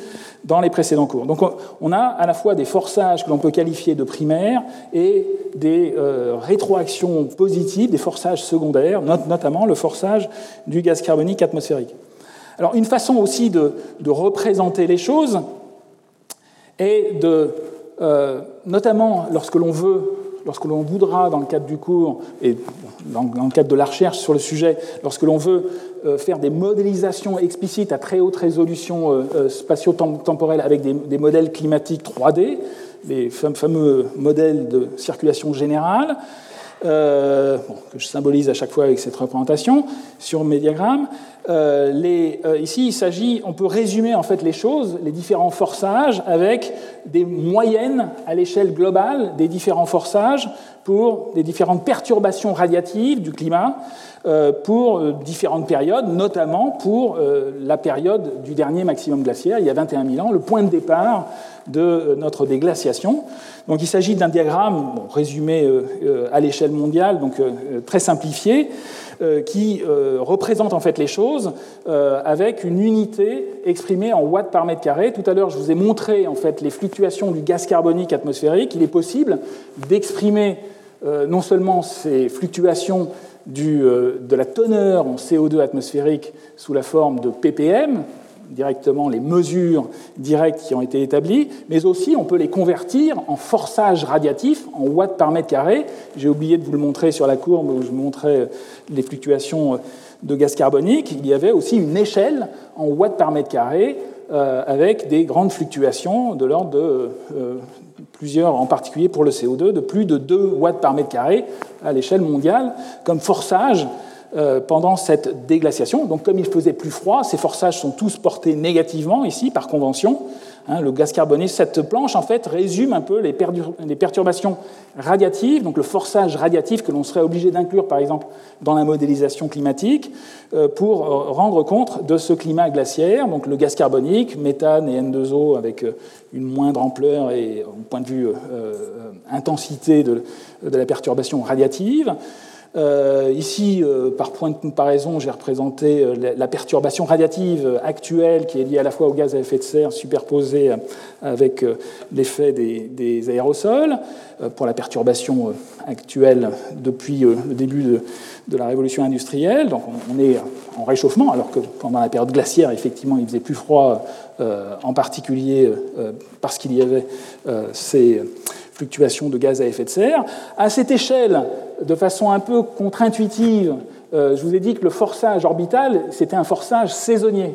S2: dans les précédents cours. Donc on a à la fois des forçages que l'on peut qualifier de primaires et des rétroactions positives, des forçages secondaires, notamment le forçage du gaz carbonique atmosphérique. Alors une façon aussi de représenter les choses est de euh, notamment lorsque l'on veut, lorsque l'on voudra, dans le cadre du cours et dans, le cadre de la recherche sur le sujet, lorsque l'on veut euh, faire des modélisations explicites à très haute résolution euh, spatio-temporelle avec des, modèles climatiques 3D, les fameux modèles de circulation générale, que je symbolise à chaque fois avec cette représentation sur mes diagrammes, euh, euh, ici, il s'agit, on peut résumer en fait les choses, les différents forçages, avec des moyennes à l'échelle globale des différents forçages pour des différentes perturbations radiatives du climat euh, pour différentes périodes, notamment pour la période du dernier maximum glaciaire, il y a 21 000 ans, le point de départ de notre déglaciation. Donc il s'agit d'un diagramme résumé à l'échelle mondiale, donc très simplifié, qui euh, représente en fait les choses euh, avec une unité exprimée en watts par mètre carré. Tout à l'heure, je vous ai montré en fait les fluctuations du gaz carbonique atmosphérique. Il est possible d'exprimer non seulement ces fluctuations de la teneur en CO2 atmosphérique sous la forme de ppm, directement les mesures directes qui ont été établies, mais aussi on peut les convertir en forçage radiatif, en watts par mètre carré. J'ai oublié de vous le montrer sur la courbe où je montrais les fluctuations de gaz carbonique. Il y avait aussi une échelle en watts par mètre carré euh, avec des grandes fluctuations de l'ordre de euh, plusieurs, en particulier pour le CO2, de plus de 2 watts par mètre carré à l'échelle mondiale, comme forçage euh, pendant cette déglaciation. Donc comme il faisait plus froid, ces forçages sont tous portés négativement ici par convention. Hein, le gaz carboné, cette planche en fait résume un peu les, perturbations radiatives, donc le forçage radiatif que l'on serait obligé d'inclure par exemple dans la modélisation climatique euh, pour euh, rendre compte de ce climat glaciaire, donc le gaz carbonique, méthane et N2O avec une moindre ampleur et au point de vue intensité de, de la perturbation radiative. Euh, ici, euh, par point de comparaison, j'ai représenté euh, la, perturbation radiative actuelle qui est liée à la fois au gaz à effet de serre superposé avec l'effet des, aérosols, pour la perturbation actuelle depuis le début de, la révolution industrielle. Donc on, est en réchauffement, alors que pendant la période glaciaire, effectivement, il faisait plus froid, en particulier parce qu'il y avait ces fluctuations de gaz à effet de serre. À cette échelle, de façon un peu contre-intuitive, euh, je vous ai dit que le forçage orbital, c'était un forçage saisonnier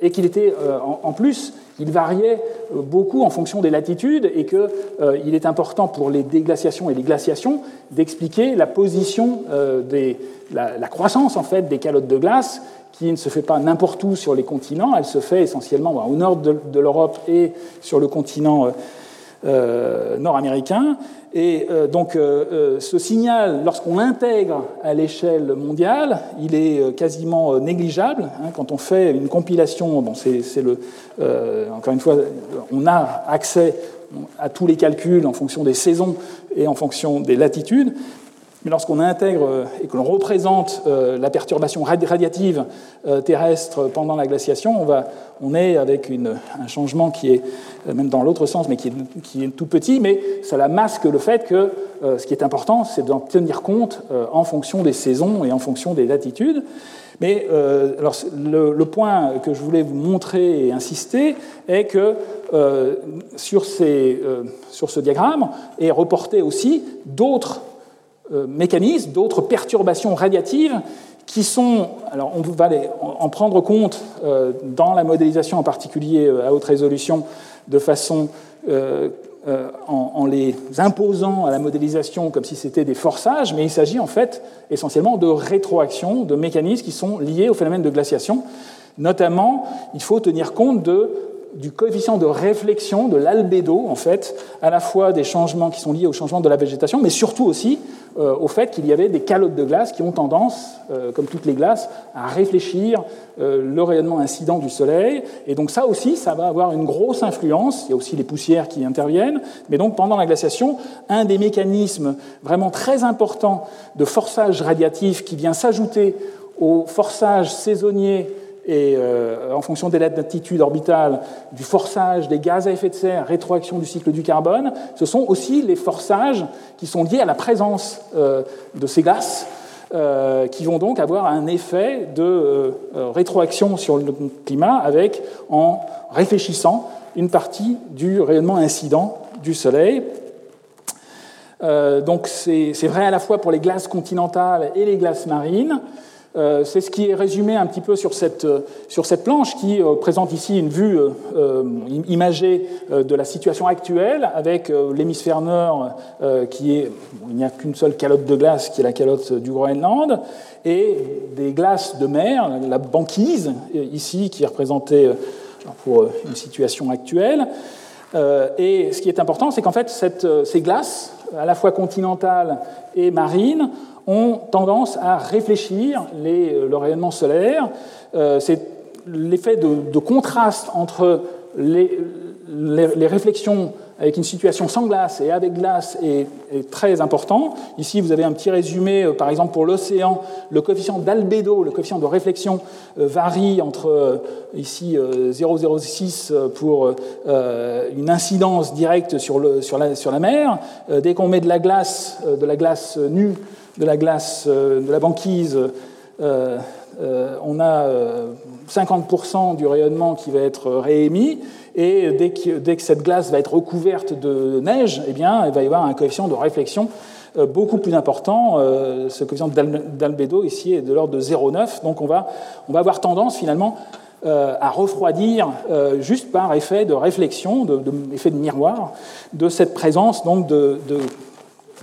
S2: et qu'il était euh, en plus, il variait euh, beaucoup en fonction des latitudes et qu'il est important pour les déglaciations et les glaciations d'expliquer la position, la, croissance en fait des calottes de glace qui ne se fait pas n'importe où sur les continents, elle se fait essentiellement au nord de l'Europe et sur le continent euh, nord-américain. Et euh, donc euh, ce signal, lorsqu'on l'intègre à l'échelle mondiale, il est quasiment négligeable. Hein. quand on fait une compilation, encore une fois, on a accès à tous les calculs en fonction des saisons et en fonction des latitudes. Mais lorsqu'on intègre euh, et que l'on représente euh, la perturbation radiative euh, terrestre pendant la glaciation, on, est avec un changement qui est, même dans l'autre sens, mais qui est, tout petit, mais cela masque le fait que ce qui est important, c'est d'en tenir compte en fonction des saisons et en fonction des latitudes. Mais alors, le, point que je voulais vous montrer et insister est que sur, sur ce diagramme est reporté aussi d'autres mécanismes, d'autres perturbations radiatives qui sont, alors on va en prendre compte euh, dans la modélisation en particulier euh, à haute résolution de façon en, les imposant à la modélisation comme si c'était des forçages, mais il s'agit en fait essentiellement de rétroaction, de mécanismes qui sont liés au phénomène de glaciation. Notamment, il faut tenir compte de du coefficient de réflexion, de l'albédo, en fait, à la fois des changements qui sont liés au changement de la végétation, mais surtout aussi euh, au fait qu'il y avait des calottes de glace qui ont tendance, euh, comme toutes les glaces, à réfléchir euh, le rayonnement incident du Soleil. Et donc ça aussi, ça va avoir une grosse influence. Il y a aussi les poussières qui interviennent. Mais donc pendant la glaciation, un des mécanismes vraiment très importants de forçage radiatif qui vient s'ajouter au forçage saisonnier et euh, en fonction des latitudes orbitales, du forçage des gaz à effet de serre, rétroaction du cycle du carbone, ce sont aussi les forçages qui sont liés à la présence euh, de ces glaces, euh, qui vont donc avoir un effet de rétroaction sur le climat avec, en réfléchissant, une partie du rayonnement incident du Soleil. donc c'est vrai à la fois pour les glaces continentales et les glaces marines. Euh, c'est ce qui est résumé un petit peu sur cette, euh, sur cette planche qui euh, présente ici une vue imagée de la situation actuelle avec l'hémisphère nord qui est, il n'y a qu'une seule calotte de glace qui est la calotte du Groenland et des glaces de mer, la banquise ici qui est représentée pour une situation actuelle. Et ce qui est important, c'est qu'en fait, cette, ces glaces, à la fois continentales et marines, ont tendance à réfléchir les, euh, le rayonnement solaire. Euh, c'est l'effet de, contraste entre les, réflexions avec une situation sans glace et avec glace est, très important. Ici, vous avez un petit résumé, euh, par exemple pour l'océan, le coefficient d'albédo, le coefficient de réflexion varie entre ici 0,06 pour une incidence directe sur, la, sur la mer. Dès qu'on met de la glace, de la glace nue de la glace, euh, de la banquise, euh, euh, on a 50% du rayonnement qui va être réémis, et dès que, cette glace va être recouverte de neige, eh bien, il va y avoir un coefficient de réflexion beaucoup plus important. Ce coefficient d'albédo ici est de l'ordre de 0,9, donc on va, avoir tendance finalement à refroidir juste par effet de réflexion, de, de, miroir, de cette présence donc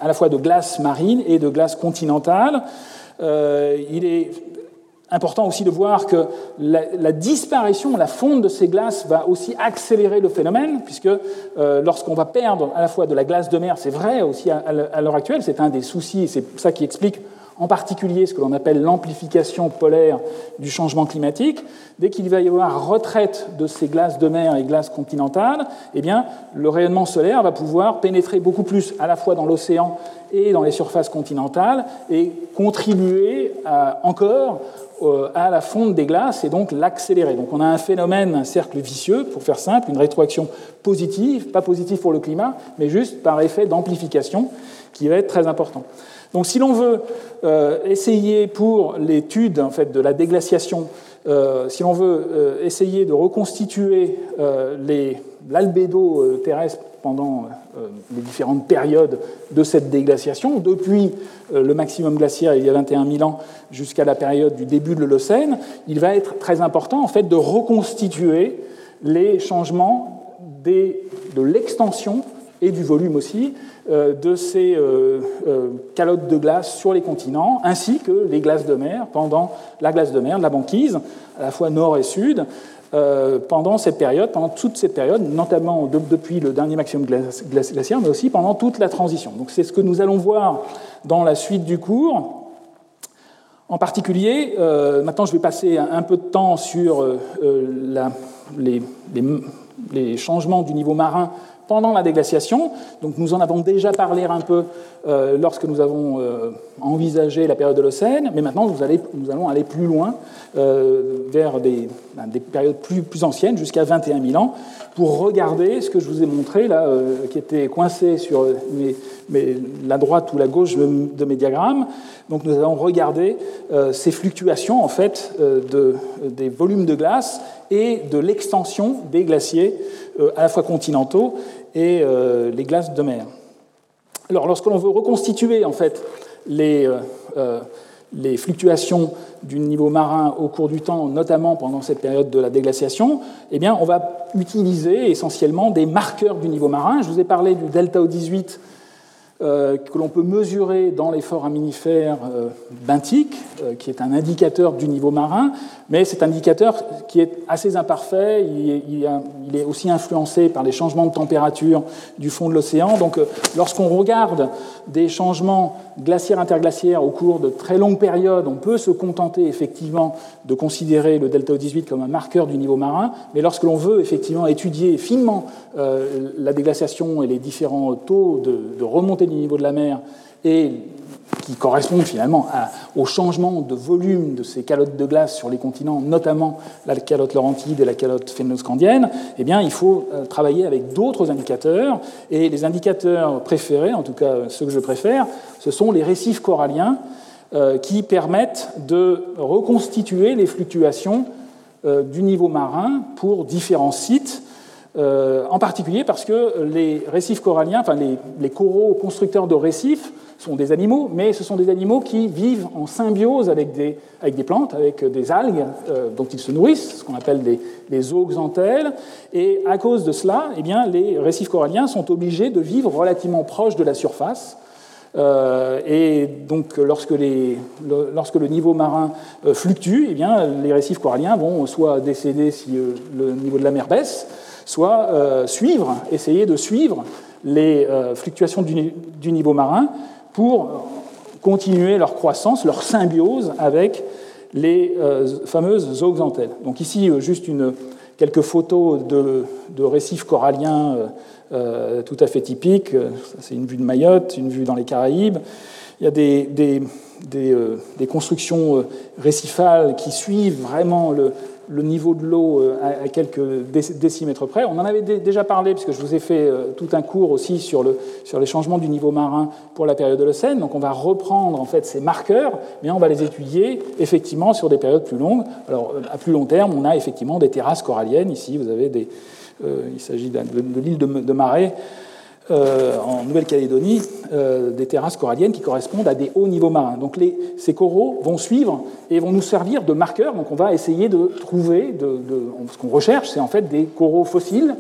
S2: à la fois de glace marine et de glace continentale. Euh, il est important aussi de voir que la, disparition, la fonte de ces glaces va aussi accélérer le phénomène, puisque euh, lorsqu'on va perdre à la fois de la glace de mer, c'est vrai aussi à, l'heure actuelle, c'est un des soucis, et c'est ça qui explique en particulier ce que l'on appelle l'amplification polaire du changement climatique, dès qu'il va y avoir retraite de ces glaces de mer et glaces continentales, eh bien, le rayonnement solaire va pouvoir pénétrer beaucoup plus à la fois dans l'océan et dans les surfaces continentales et contribuer encore euh, à la fonte des glaces et donc l'accélérer. Donc on a un phénomène, un cercle vicieux, pour faire simple, une rétroaction positive, pas positive pour le climat, mais juste par effet d'amplification qui va être très important. Donc si l'on veut euh, essayer pour l'étude en fait, de la déglaciation, euh, si l'on veut essayer de reconstituer l'albédo terrestre pendant les différentes périodes de cette déglaciation, depuis le maximum glaciaire il y a 21 000 ans jusqu'à la période du début de l'Holocène, il va être très important en fait de reconstituer les changements de l'extension et du volume aussi euh, de ces euh, euh, calottes de glace sur les continents, ainsi que les glaces de mer pendant la glace de mer, la banquise, à la fois nord et sud, pendant cette période, pendant toute cette période, notamment depuis le dernier maximum glaciaire, mais aussi pendant toute la transition. Donc c'est ce que nous allons voir dans la suite du cours. En particulier, euh, maintenant je vais passer un peu de temps sur euh, les, changements du niveau marin pendant la déglaciation. Nous en avons déjà parlé un peu euh, lorsque nous avons envisagé la période de l'Océan, mais maintenant nous, allons aller plus loin vers des, ben, des, périodes plus, plus anciennes, jusqu'à 21 000 ans, pour regarder ce que je vous ai montré là, qui était coincé sur la droite ou la gauche de mes diagrammes. Donc nous allons regarder euh, ces fluctuations en fait euh, de, des volumes de glace et de l'extension des glaciers euh, à la fois continentaux et les glaces de mer. Alors lorsque l'on veut reconstituer en fait les, les fluctuations du niveau marin au cours du temps, notamment pendant cette période de la déglaciation, eh bien, on va utiliser essentiellement des marqueurs du niveau marin. Je vous ai parlé du delta O18 euh, que l'on peut mesurer dans les foraminifères euh, euh, qui est un indicateur du niveau marin, mais cet indicateur qui est assez imparfait, il est, aussi influencé par les changements de température du fond de l'océan. Donc lorsqu'on regarde des changements glaciaires-interglaciaires au cours de très longues périodes, on peut se contenter effectivement de considérer le delta O18 comme un marqueur du niveau marin, mais lorsque l'on veut effectivement étudier finement la déglaciation et les différents taux de, de remontée du niveau de la mer et qui correspondent finalement au changement de volume de ces calottes de glace sur les continents, notamment la calotte laurentide et la calotte phénoscandienne, eh bien, il faut euh, travailler avec d'autres indicateurs. Et les indicateurs préférés, en tout cas ceux que je préfère, ce sont les récifs coralliens euh, qui permettent de reconstituer les fluctuations euh, du niveau marin pour différents sites euh, en particulier parce que les récifs coralliens, enfin les, coraux constructeurs de récifs, sont des animaux, mais ce sont des animaux qui vivent en symbiose avec des, avec des plantes, avec des algues euh, dont ils se nourrissent, ce qu'on appelle des, des. Et à cause de cela, eh bien, les récifs coralliens sont obligés de vivre relativement proches de la surface. Euh, et donc, lorsque, les, lorsque, le niveau marin fluctue, eh bien, les récifs coralliens vont soit décéder si le niveau de la mer baisse, soit euh, suivre, essayer de suivre les euh, fluctuations du, niveau marin pour continuer leur croissance, leur symbiose avec les euh, fameuses zooxanthelles. Donc ici, juste quelques photos de, récifs coralliens tout à fait typiques. C'est une vue de Mayotte, une vue dans les Caraïbes. Il y a des constructions récifales qui suivent vraiment le, le niveau de l'eau euh, à quelques décimètres près. On en avait déjà parlé, puisque je vous ai fait euh, tout un cours aussi sur, le, sur les changements du niveau marin pour la période de l'Holocène. Donc on va reprendre en fait ces marqueurs, mais on va les étudier effectivement sur des périodes plus longues. Alors euh, à plus long terme, on a effectivement des terrasses coralliennes. Ici, vous avez des, il s'agit de, l'île de, de Marais. Euh, en Nouvelle-Calédonie euh, des terrasses coralliennes qui correspondent à des hauts niveaux marins. Donc ces coraux vont suivre et vont nous servir de marqueurs. Donc on va essayer de trouver, ce qu'on recherche, c'est en fait des coraux fossiles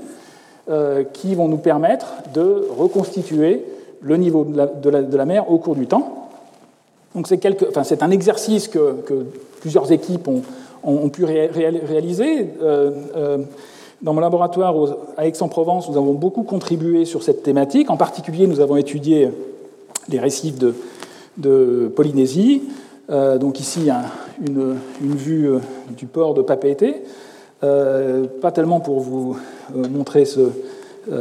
S2: euh, qui vont nous permettre de reconstituer le niveau de la, mer au cours du temps. Donc c'est, un exercice que, plusieurs équipes ont, pu réaliser. Dans mon laboratoire à Aix-en-Provence, nous avons beaucoup contribué sur cette thématique. En particulier, nous avons étudié les récifs de, Polynésie. donc ici, une, vue du port de Papeete. pas tellement pour vous montrer ce...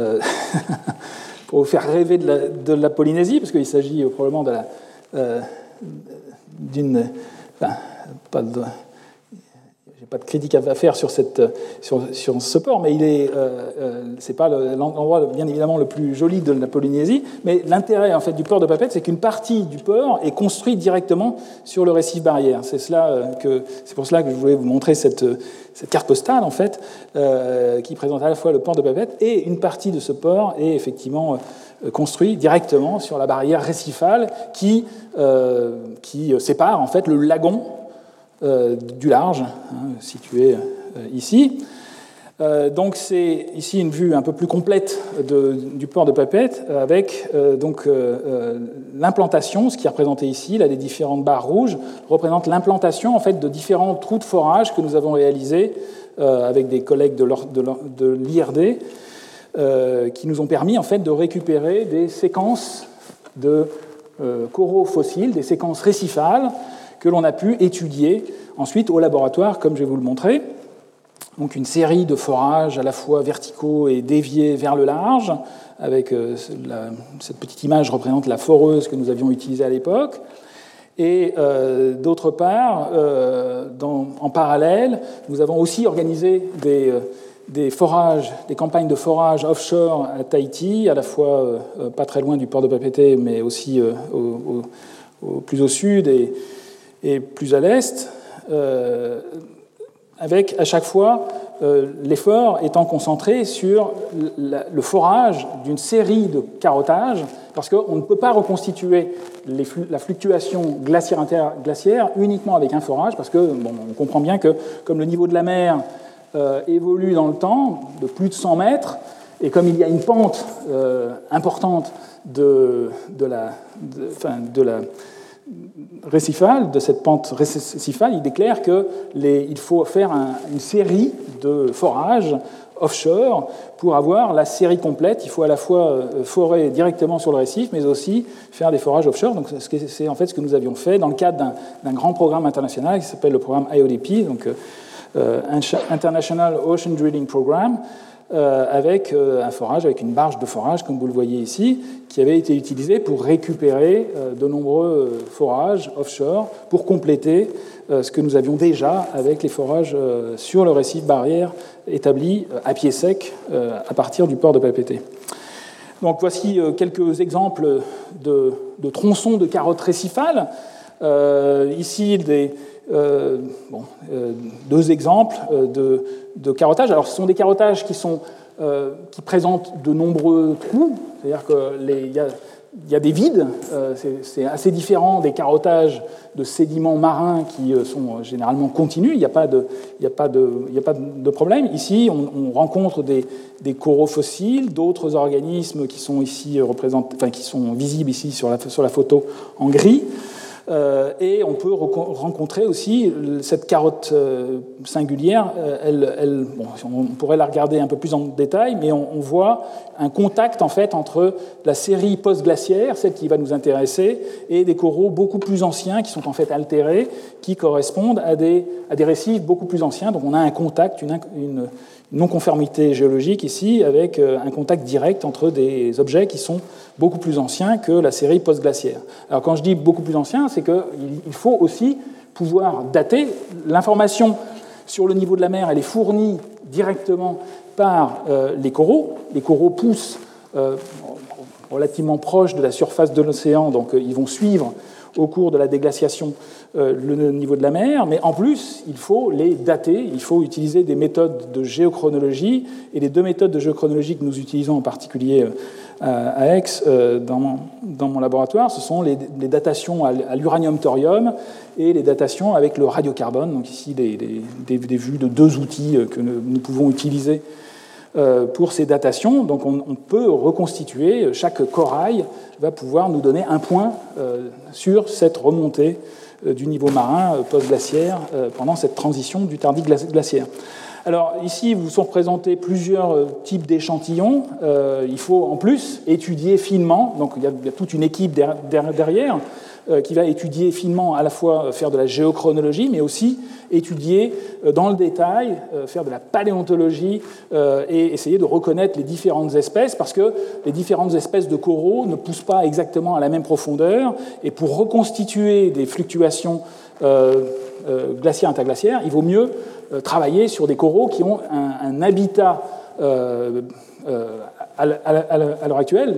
S2: pour vous faire rêver de la, de la Polynésie, parce qu'il s'agit probablement d'une... Enfin, pas de, pas de critique à faire sur, ce port, mais il est, euh, euh c'est pas l'endroit bien évidemment le plus joli de la Polynésie. Mais l'intérêt en fait du port de Papette, c'est qu'une partie du port est construite directement sur le récif barrière. C'est euh, pour cela que je voulais vous montrer cette, carte postale en fait, euh, qui présente à la fois le port de Papette et une partie de ce port est effectivement construit directement sur la barrière récifale qui, qui sépare en fait le lagon du large, hein, situé euh, ici. Euh, donc c'est ici une vue un peu plus complète du port de Papette avec donc l'implantation, ce qui est représenté ici, là les différentes barres rouges représentent l'implantation en fait de différents trous de forage que nous avons réalisés avec des collègues de l'IRD qui nous ont permis en fait de récupérer des séquences de coraux fossiles, des séquences récifales que l'on a pu étudier ensuite au laboratoire, comme je vais vous le montrer. Donc une série de forages à la fois verticaux et déviés vers le large, avec euh, cette petite image représente la foreuse que nous avions utilisée à l'époque. Et euh, d'autre part, euh, en parallèle, nous avons aussi organisé des, forages, des campagnes de forage offshore à Tahiti, à la fois pas très loin du port de Papeete, mais aussi plus au sud et, et plus à l'est, euh, avec à chaque fois euh, l'effort étant concentré sur le forage d'une série de carottages, parce qu'on ne peut pas reconstituer la fluctuation glaciaire-interglaciaire uniquement avec un forage, parce que on comprend bien que comme le niveau de la mer euh, évolue dans le temps de plus de 100 mètres, et comme il y a une pente importante de, de la, de la de cette pente récifale, il déclare qu'il faut faire une série de forages offshore pour avoir la série complète. Il faut à la fois euh, forer directement sur le récif, mais aussi faire des forages offshore. Donc c'est en fait ce que nous avions fait dans le cadre d'un grand programme international qui s'appelle le programme IODP, donc euh, International Ocean Drilling Program, euh, avec euh, un forage, avec une barge de forage, comme vous le voyez ici, qui avait été utilisée pour récupérer euh, de nombreux forages offshore pour compléter ce que nous avions déjà avec les forages sur le récif barrière établi à pied sec à partir du port de Papeete. Donc voici quelques exemples de, de tronçons de carottes récifales. ici, des, euh, euh, deux exemples euh, de, de, carottage. Alors, ce sont des carottages qui, présentent de nombreux trous, c'est-à-dire qu'il y, a des vides, c'est assez différent des carottages de sédiments marins qui sont généralement continus, il n'y a, pas de, problème. Ici, on, rencontre des, coraux fossiles, d'autres organismes qui sont, ici visibles ici sur la photo en gris. Euh, et on peut rencontrer aussi cette carotte euh, singulière. Euh, on pourrait la regarder un peu plus en détail, mais on, voit un contact en fait entre la série post-glaciaire, celle qui va nous intéresser, et des coraux beaucoup plus anciens qui sont en fait altérés, qui correspondent à des, récifs beaucoup plus anciens. Donc on a un contact, une non-conformité géologique ici, avec euh, un contact direct entre des objets qui sont beaucoup plus anciens que la série post-glaciaire. Alors quand je dis beaucoup plus ancien, c'est qu'il faut aussi pouvoir dater. L'information sur le niveau de la mer, elle est fournie directement par euh, les coraux. Les coraux poussent euh, relativement proches de la surface de l'océan, donc ils vont suivre au cours de la déglaciation euh, le niveau de la mer, mais en plus, il faut les dater, il faut utiliser des méthodes de géochronologie, et les deux méthodes de géochronologie que nous utilisons en particulier euh, à Aix euh, dans mon, dans mon laboratoire, ce sont les, datations à l'uranium-thorium et les datations avec le radiocarbone, donc ici des, des, des vues de deux outils que nous pouvons utiliser pour ces datations. Donc on, peut reconstituer, chaque corail va pouvoir nous donner un point sur cette remontée euh, du niveau marin euh, post-glaciaire euh, pendant cette transition du tardis glaciaire. Alors ici, vous sont présentés plusieurs types d'échantillons. il faut en plus étudier finement, donc il y a, toute une équipe derrière. qui va étudier finement à la fois faire de la géochronologie, mais aussi étudier dans le détail, faire de la paléontologie et essayer de reconnaître les différentes espèces, parce que les différentes espèces de coraux ne poussent pas exactement à la même profondeur, et pour reconstituer des fluctuations glaciaires interglaciaires, il vaut mieux travailler sur des coraux qui ont un, habitat à l'heure actuelle,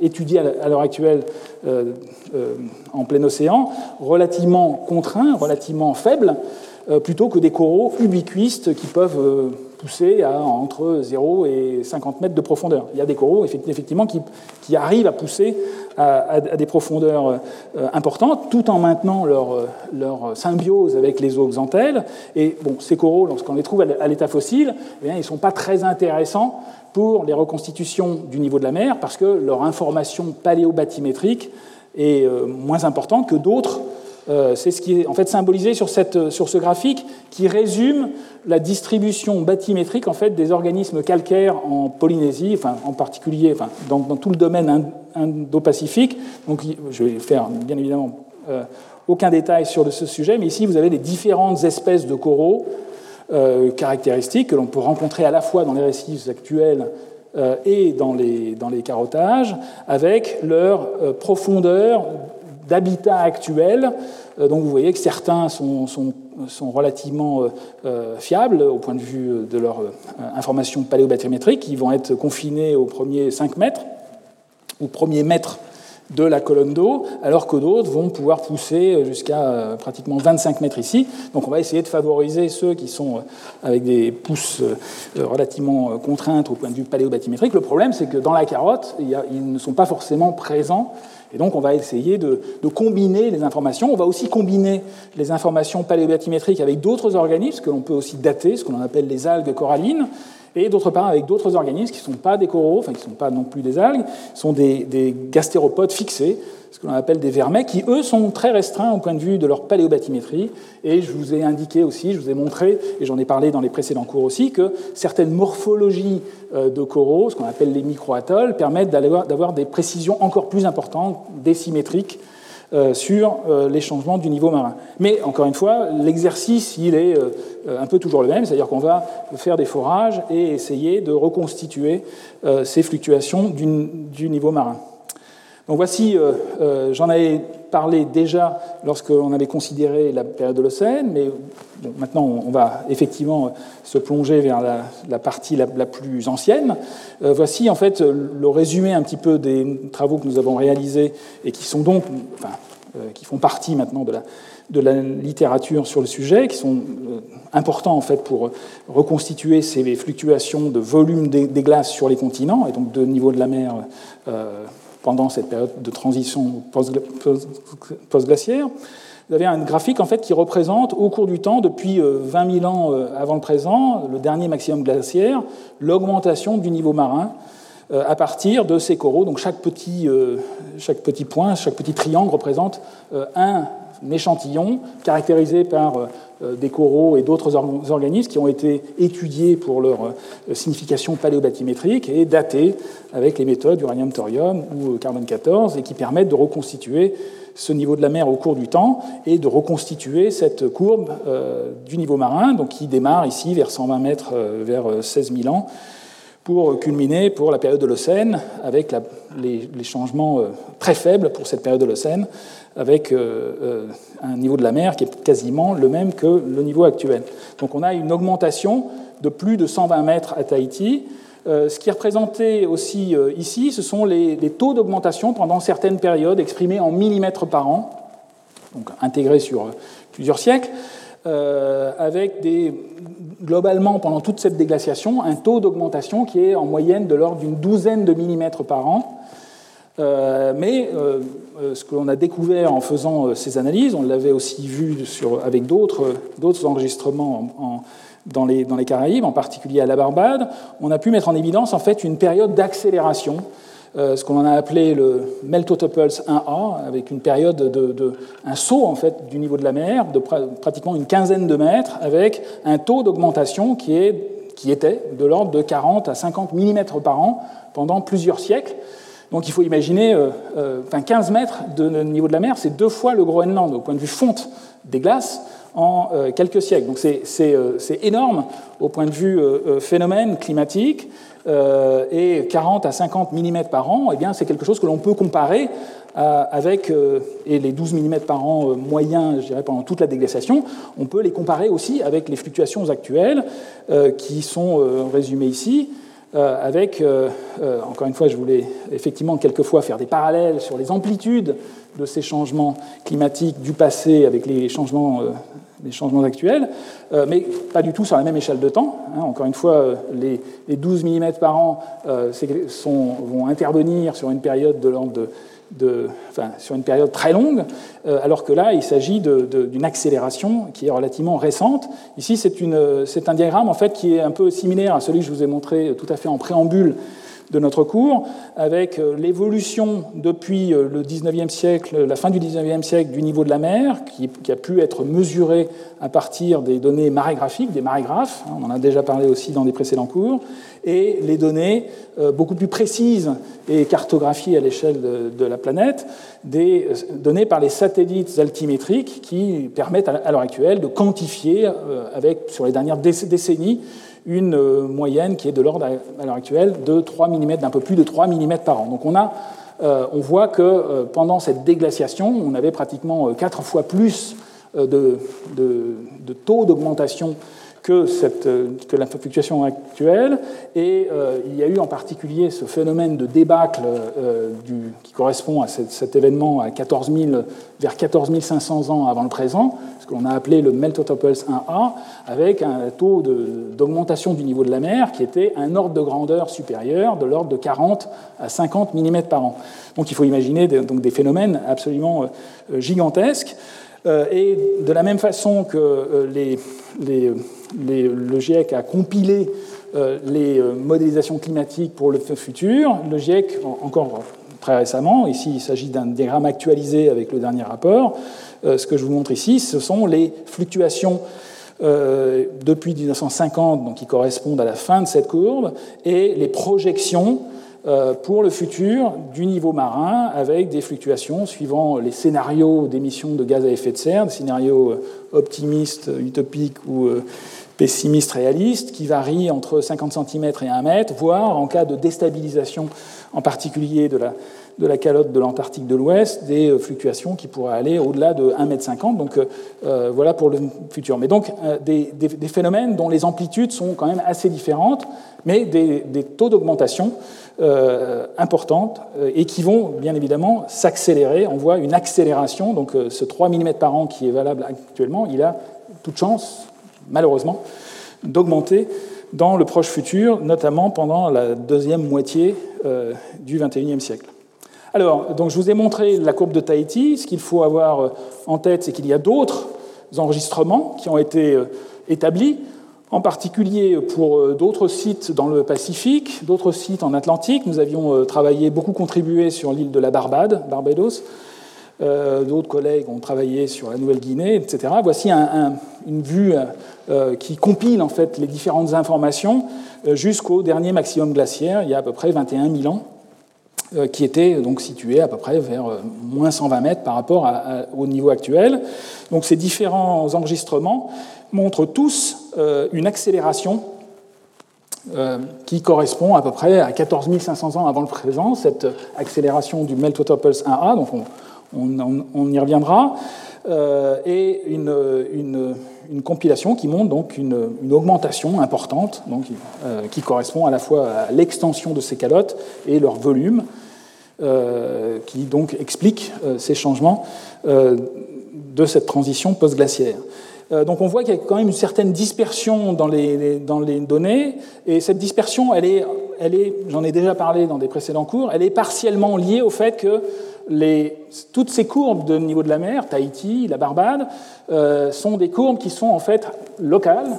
S2: étudié à l'heure actuelle euh, euh, en plein océan, relativement contraint, relativement faible, euh, plutôt que des coraux ubiquistes qui peuvent pousser à entre 0 et 50 mètres de profondeur. Il y a des coraux effectivement qui, arrivent à pousser à, des profondeurs importantes, tout en maintenant leur, symbiose avec les eaux. Et bon, ces coraux, lorsqu'on les trouve à l'état fossile, eh ils ne sont pas très intéressants pour les reconstitutions du niveau de la mer parce que leur information paléobathymétrique est euh, moins importante que d'autres. Euh, c'est ce qui est en fait symbolisé sur, cette, sur ce graphique qui résume la distribution bathymétrique en fait, des organismes calcaires en Polynésie, enfin, en particulier enfin, dans, tout le domaine indo-pacifique. Donc, je vais faire bien évidemment euh, aucun détail sur ce sujet, mais ici vous avez les différentes espèces de coraux euh, caractéristiques que l'on peut rencontrer à la fois dans les récifs actuels euh, et dans les, dans les carottages, avec leur euh, profondeur d'habitat actuel. donc vous voyez que certains sont, sont, sont relativement fiables au point de vue de leur information paléobathymétrique, qui vont être confinés aux premiers 5 mètres, ou premiers mètres de la colonne d'eau, alors que d'autres vont pouvoir pousser jusqu'à euh, pratiquement 25 mètres ici. Donc on va essayer de favoriser ceux qui sont euh, avec des pousses euh, relativement contraintes au point de vue paléobathymétrique. Le problème, c'est que dans la carotte, ils ne sont pas forcément présents. Et donc on va essayer de, combiner les informations. On va aussi combiner les informations paléobathymétriques avec d'autres organismes que l'on peut aussi dater, ce que l'on appelle les algues corallines et d'autre part avec d'autres organismes qui ne sont pas des coraux, enfin qui ne sont pas non plus des algues, sont des, gastéropodes fixés, ce que l'on appelle des vermets, qui eux sont très restreints au point de vue de leur paléobathymétrie. Et je vous ai indiqué aussi, je vous ai montré, et j'en ai parlé dans les précédents cours aussi, que certaines morphologies euh, de coraux, ce qu'on appelle les microatolls, permettent d'avoir des précisions encore plus importantes, désymétriques, sur euh, les changements du niveau marin. Mais encore une fois, l'exercice, il est euh, un peu toujours le même, c'est-à-dire qu'on va faire des forages et essayer de reconstituer ces fluctuations du niveau marin. Donc voici, j'en avais parlé déjà lorsqu'on avait considéré la période de l'Océan, mais maintenant on va effectivement se plonger vers la, partie la, plus ancienne. voici en fait le résumé un petit peu des travaux que nous avons réalisés et qui sont donc, euh, qui font partie maintenant de la, de la, littérature sur le sujet, qui sont euh, importants en fait pour reconstituer ces fluctuations de volume des, glaces sur les continents et donc de niveau de la mer euh, pendant cette période de transition post-glaciaire. Vous avez un graphique en fait qui représente au cours du temps, depuis 20 000 ans avant le présent, le dernier maximum glaciaire, l'augmentation du niveau marin euh, à partir de ces coraux. Donc chaque petit, euh, point, chaque petit triangle représente euh, un échantillon caractérisé par des coraux et d'autres organismes qui ont été étudiés pour leur signification paléobathymétrique et datés avec les méthodes uranium-thorium ou carbone-14 et qui permettent de reconstituer ce niveau de la mer au cours du temps et de reconstituer cette courbe du niveau marin donc qui démarre ici vers 120 mètres vers 16 000 ans pour culminer pour la période de l'Océan, avec les, changements euh, très faibles pour cette période de l'Océan, avec euh, euh, un niveau de la mer qui est quasiment le même que le niveau actuel. Donc on a une augmentation de plus de 120 mètres à Tahiti. ce qui est représenté aussi ici, ce sont les, les taux d'augmentation pendant certaines périodes exprimés en millimètres par an, donc intégrés sur plusieurs siècles. Euh, avec des, globalement, pendant toute cette déglaciation, un taux d'augmentation qui est en moyenne de l'ordre d'une douzaine de millimètres par an. Euh, mais euh, ce que l'on a découvert en faisant ces analyses, on l'avait aussi vu avec d'autres enregistrements dans, les, dans les Caraïbes, en particulier à la Barbade, on a pu mettre en évidence en fait une période d'accélération ce qu'on a appelé le Meltotoples 1A, avec une période de, un saut en fait du niveau de la mer de pratiquement une quinzaine de mètres, avec un taux d'augmentation qui, est, qui était de l'ordre de 40 à 50 mm par an pendant plusieurs siècles. Donc il faut imaginer, enfin 15 mètres de niveau de la mer, c'est deux fois le Groenland au point de vue fonte des glaces en quelques siècles. Donc c'est énorme au point de vue phénomène climatique. Et 40 à 50 mm par an, eh c'est quelque chose que l'on peut comparer euh, avec, euh, et les 12 mm par an euh, moyens, je dirais, pendant toute la déglaciation, on peut les comparer aussi avec les fluctuations actuelles qui sont résumées ici. avec, encore une fois, je voulais effectivement quelquefois faire des parallèles sur les amplitudes de ces changements climatiques du passé avec les changements, les changements actuels, mais pas du tout sur la même échelle de temps. Hein. Encore une fois, les, 12 mm par an sont, vont intervenir sur une période de l'ordre de enfin, sur une période très longue, euh, alors que là, il s'agit d'une accélération qui est relativement récente. Ici, c'est un diagramme en fait, qui est un peu similaire à celui que je vous ai montré tout à fait en préambule de notre cours, avec euh, l'évolution depuis euh, le 19e siècle, la fin du 19e siècle, du niveau de la mer, qui, a pu être mesuré à partir des données marégraphiques, des marégraphes, hein, on en a déjà parlé aussi dans des précédents cours, et les données euh, beaucoup plus précises et cartographiées à l'échelle de, la planète, données par les satellites altimétriques qui permettent à l'heure actuelle de quantifier, avec, sur les dernières décennies, une euh, moyenne qui est de l'ordre, à l'heure actuelle, de 3 mm, d'un peu plus de 3 mm par an. Donc on, euh, voit que euh, pendant cette déglaciation, on avait pratiquement 4 fois plus de taux d'augmentation que, cette, euh, que la fluctuation actuelle. Et euh, il y a eu en particulier ce phénomène de débâcle euh, qui correspond à cet, événement à 14 000, vers 14 500 ans avant le présent, ce que l'on a appelé le Meltotoples 1A, avec un taux d'augmentation du niveau de la mer qui était un ordre de grandeur supérieur, de l'ordre de 40 à 50 mm par an. Donc il faut imaginer donc des phénomènes absolument gigantesques. Et de la même façon que les le GIEC a compilé euh, les euh, modélisations climatiques pour le futur. Le GIEC, encore très récemment, ici il s'agit d'un diagramme actualisé avec le dernier rapport, euh, ce que je vous montre ici, ce sont les fluctuations depuis 1950, donc qui correspondent à la fin de cette courbe, et les projections pour le futur du niveau marin avec des fluctuations suivant les scénarios d'émissions de gaz à effet de serre, des scénarios optimistes, utopiques ou pessimiste réaliste qui varie entre 50 cm et 1 mètre, voire en cas de déstabilisation en particulier de la, de la calotte de l'Antarctique de l'Ouest, des euh, fluctuations qui pourraient aller au-delà de 1,50 m. Donc euh, euh, voilà pour le futur. Mais donc des, phénomènes dont les amplitudes sont quand même assez différentes, mais des, taux d'augmentation euh, importantes et qui vont bien évidemment s'accélérer. On voit une accélération, donc ce 3 mm par an qui est valable actuellement, il a toute chance, malheureusement, d'augmenter dans le proche futur, notamment pendant la deuxième moitié du XXIe siècle. Alors, donc je vous ai montré la courbe de Tahiti. Ce qu'il faut avoir euh, en tête, c'est qu'il y a d'autres enregistrements qui ont été euh, établis, en particulier pour d'autres sites dans le Pacifique, d'autres sites en Atlantique. Nous avions travaillé, beaucoup contribué sur l'île de la Barbade, Barbados, euh, d'autres collègues ont travaillé sur la Nouvelle-Guinée, etc. Voici une vue euh, qui compile en fait les différentes informations euh, jusqu'au dernier maximum glaciaire, il y a à peu près 21 000 ans, qui était donc situé à peu près vers moins 120 mètres par rapport au niveau actuel. Donc ces différents enregistrements montrent tous une accélération qui correspond à peu près à 14 500 ans avant le présent, cette accélération du Meltotoples 1A. Donc on, y reviendra, euh, et une, compilation qui montre donc une, augmentation importante, donc, euh, qui correspond à la fois à l'extension de ces calottes et leur volume, euh, qui donc explique ces changements de cette transition post-glaciaire. Donc on voit qu'il y a quand même une certaine dispersion dans les, dans les données, et cette dispersion, elle est, elle est j'en ai déjà parlé dans des précédents cours, elle est partiellement liée au fait que toutes ces courbes de niveau de la mer, Tahiti, la Barbade, euh, sont des courbes qui sont en fait locales.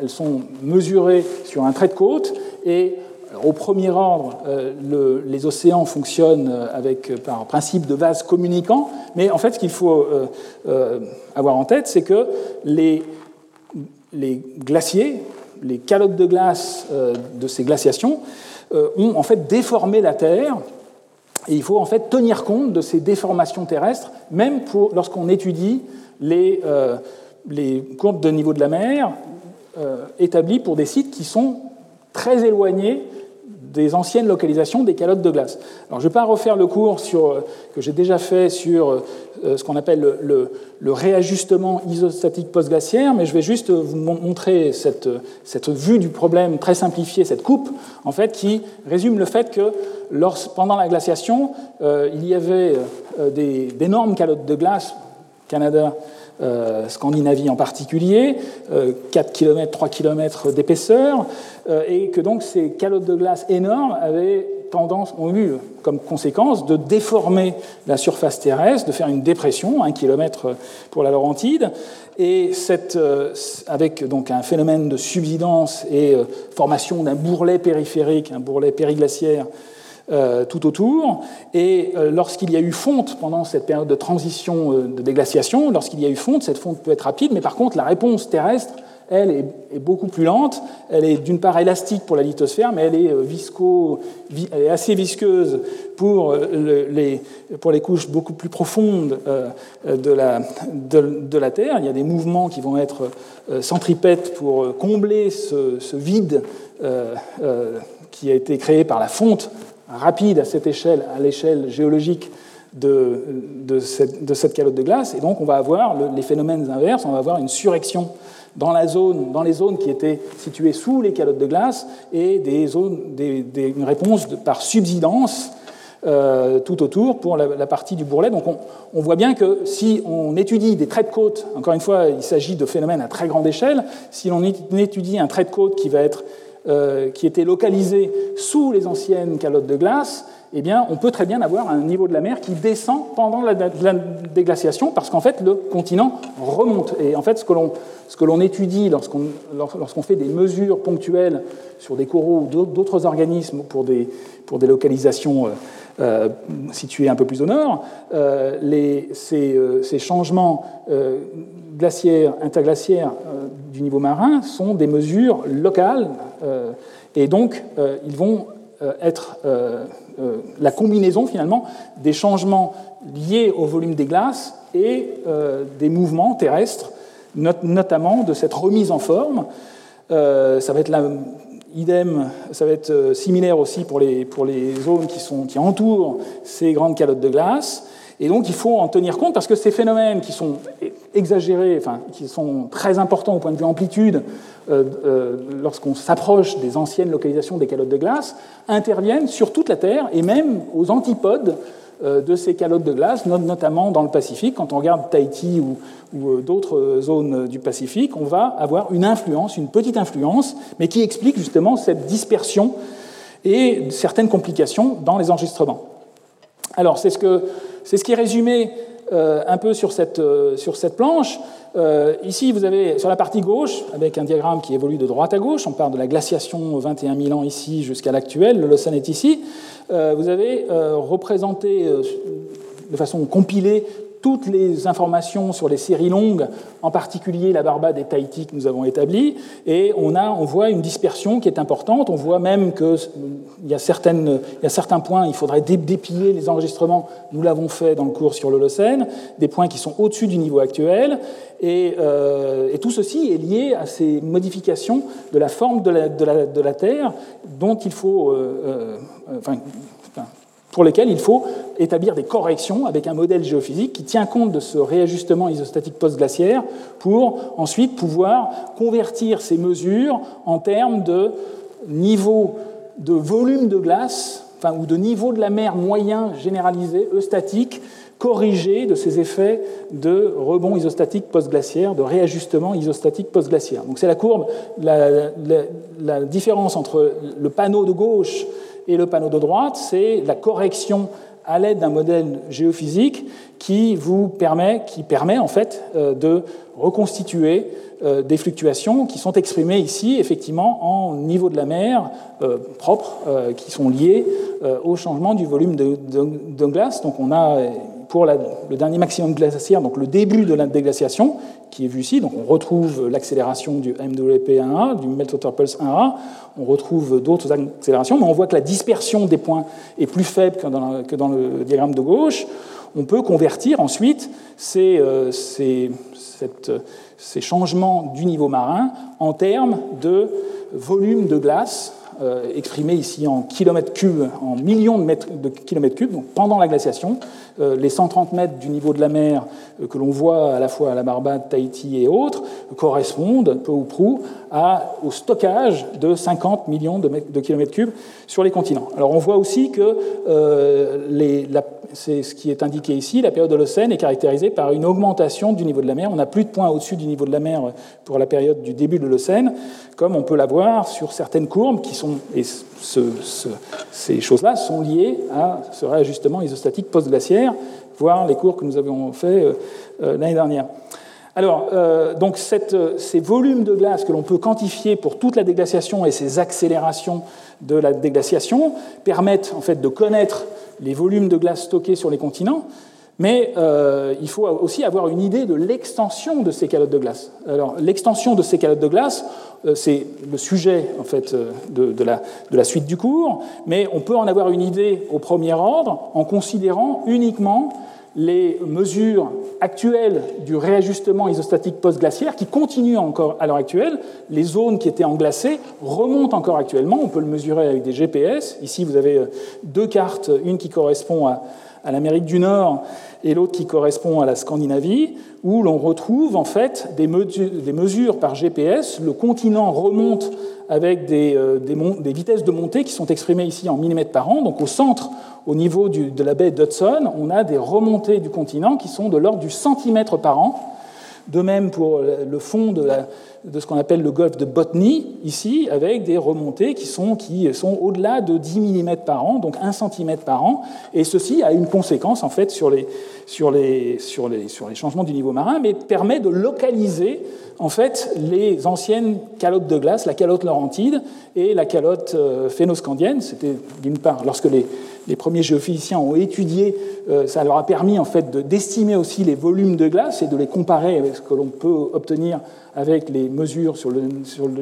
S2: Elles sont mesurées sur un trait de côte et au premier ordre, euh, les océans fonctionnent avec, par principe de vase communicant, mais en fait, ce qu'il faut euh, avoir en tête, c'est que les, glaciers, les calottes de glace de ces glaciations, ont en fait déformé la Terre Et il faut en fait tenir compte de ces déformations terrestres, même lorsqu'on étudie les, les, courbes de niveau de la mer établies pour des sites qui sont très éloignés des anciennes localisations des calottes de glace. Alors, je ne vais pas refaire le cours sur, euh, que j'ai déjà fait sur euh, ce qu'on appelle le, réajustement isostatique post-glaciaire, mais je vais juste vous montrer cette, vue du problème très simplifiée, cette coupe, en fait, qui résume le fait que pendant la glaciation, euh, il y avait d'énormes calottes de glace, Canada, euh, Scandinavie en particulier, 4 km, 3 km d'épaisseur, euh, et que donc ces calottes de glace énormes avaient tendance, ont eu comme conséquence de déformer la surface terrestre, de faire une dépression, 1 km pour la Laurentide, et cette, euh, avec donc un phénomène de subsidence et formation d'un bourrelet périphérique, un bourrelet périglaciaire euh, tout autour. Et euh, lorsqu'il y a eu fonte pendant cette période de transition euh, de déglaciation, lorsqu'il y a eu fonte, cette fonte peut être rapide, mais par contre la réponse terrestre, elle, est, beaucoup plus lente. Elle est d'une part élastique pour la lithosphère, mais elle est, visco, elle est assez visqueuse pour les, pour les couches beaucoup plus profondes de la, de, la Terre. Il y a des mouvements qui vont être centripètes pour combler ce, ce vide qui a été créé par la fonte rapide à cette échelle, à l'échelle géologique de, cette, calotte de glace. Et donc, on va avoir les phénomènes inverses, on va avoir une surrection dans, la zone, dans les zones qui étaient situées sous les calottes de glace et des zones, une réponse par subsidence euh, tout autour pour la, partie du bourrelet. Donc on, on, voit bien que si on étudie des traits de côte, encore une fois, il s'agit de phénomènes à très grande échelle, si l'on étudie un trait de côte qui va être euh, qui était localisé sous les anciennes calottes de glace, eh bien, on peut très bien avoir un niveau de la mer qui descend pendant la, déglaciation, parce qu'en fait, le continent remonte. Et en fait, ce que l'on étudie lorsqu'on fait des mesures ponctuelles sur des coraux ou d'autres organismes pour des, pour des localisations euh, euh, situées un peu plus au nord, les, ces, ces, changements glaciaires, interglaciaires du niveau marin sont des mesures locales euh, et donc euh, ils vont euh, être la combinaison finalement des changements liés au volume des glaces et des mouvements terrestres, notamment de cette remise en forme. ça va être la, idem, ça va être similaire aussi pour les, pour les zones qui, sont, qui entourent ces grandes calottes de glace. Et donc il faut en tenir compte parce que ces phénomènes qui sont exagérés, enfin, qui sont très importants au point de vue amplitude, euh, euh, lorsqu'on s'approche des anciennes localisations des calottes de glace, interviennent sur toute la Terre et même aux antipodes euh, de ces calottes de glace, notamment dans le Pacifique. Quand on regarde Tahiti ou, ou d'autres zones du Pacifique, on va avoir une influence, une petite influence, mais qui explique justement cette dispersion et certaines complications dans les enregistrements. Alors, c'est ce c'est ce qui est résumé euh, un peu sur cette, euh, sur cette planche. Euh, ici, vous avez sur la partie gauche, avec un diagramme qui évolue de droite à gauche, on part de la glaciation 21 000 ans ici jusqu'à l'actuel, le Lausanne est ici, vous avez représenté de façon compilée toutes les informations sur les séries longues, en particulier la Barbade et Tahiti que nous avons établies, et on, a, on voit une dispersion qui est importante. On voit même qu'il y, a y a certains points, il faudrait dépiller les enregistrements. Nous l'avons fait dans le cours sur l'Holocène, des points qui sont au-dessus du niveau actuel. Et, euh, tout ceci est lié à ces modifications de la forme de la Terre dont il faut, euh, euh, enfin, pour lesquels il faut établir des corrections avec un modèle géophysique qui tient compte de ce réajustement isostatique post-glaciaire pour ensuite pouvoir convertir ces mesures en termes de niveau de volume de glace, enfin, ou de niveau de la mer moyen généralisé, eustatique, corrigé de ces effets de rebond isostatique post-glaciaire, de réajustement isostatique post-glaciaire. Donc c'est la courbe, la, la différence entre le panneau de gauche et le panneau de droite, c'est la correction à l'aide d'un modèle géophysique qui vous permet, qui permet en fait euh, de reconstituer euh, des fluctuations qui sont exprimées ici effectivement en niveau de la mer euh, propre, qui sont liées au changement du volume de, glace. Donc on a pour le dernier maximum glaciaire, donc le début de la déglaciation, qui est vu ici. Donc on retrouve l'accélération du MWP1A, du Meltwater Pulse 1A, on retrouve d'autres accélérations, mais on voit que la dispersion des points est plus faible que dans, le diagramme de gauche. On peut convertir ensuite ces, euh, ces, changements du niveau marin en termes de volume de glace euh, exprimé ici en kilomètres cubes, en millions de, de kilomètres cubes, donc pendant la glaciation. Euh, les 130 mètres du niveau de la mer euh, que l'on voit à la fois à la Barbade, Tahiti et autres correspondent, peu ou prou, au stockage de 50 millions de, kilomètres cubes sur les continents. Alors on voit aussi que c'est ce qui est indiqué ici, la période de l'Holocène est caractérisée par une augmentation du niveau de la mer. On n'a plus de points au-dessus du niveau de la mer pour la période du début de l'Holocène, comme on peut l'avoir sur certaines courbes qui sont, ces choses-là sont liées à ce réajustement isostatique post-glaciaire, voire les cours que nous avions fait euh, euh, l'année dernière. Alors, euh, donc ces volumes de glace que l'on peut quantifier pour toute la déglaciation et ces accélérations de la déglaciation permettent en fait de connaître les volumes de glace stockés sur les continents, mais euh, il faut aussi avoir une idée de l'extension de ces calottes de glace. Alors, l'extension de ces calottes de glace, euh, c'est le sujet en fait euh, de, la, de, la, suite du cours, mais on peut en avoir une idée au premier ordre en considérant uniquement les mesures actuelles du réajustement isostatique post-glaciaire qui continuent encore à l'heure actuelle. Les zones qui étaient englacées remontent encore actuellement. On peut le mesurer avec des GPS. Ici, vous avez deux cartes, une qui correspond à, à l'Amérique du Nord et l'autre qui correspond à la Scandinavie, où l'on retrouve en fait des, mesures par GPS. Le continent remonte avec des, euh, des, vitesses de montée qui sont exprimées ici en millimètres par an. Donc au centre, au niveau de la baie d'Hudson, on a des remontées du continent qui sont de l'ordre du centimètre par an. De même pour le fond de, ce qu'on appelle le golfe de Botany, ici, avec des remontées qui sont, au-delà de 10 mm par an, donc 1 cm par an. Et ceci a une conséquence, en fait, sur les changements du niveau marin, mais permet de localiser en fait, les anciennes calottes de glace, la calotte laurentide et la calotte euh, phénoscandienne. C'était d'une part, lorsque les, les, premiers géophysiciens ont étudié, euh, ça leur a permis en fait d'estimer aussi les volumes de glace et de les comparer avec ce que l'on peut obtenir avec les mesures sur le,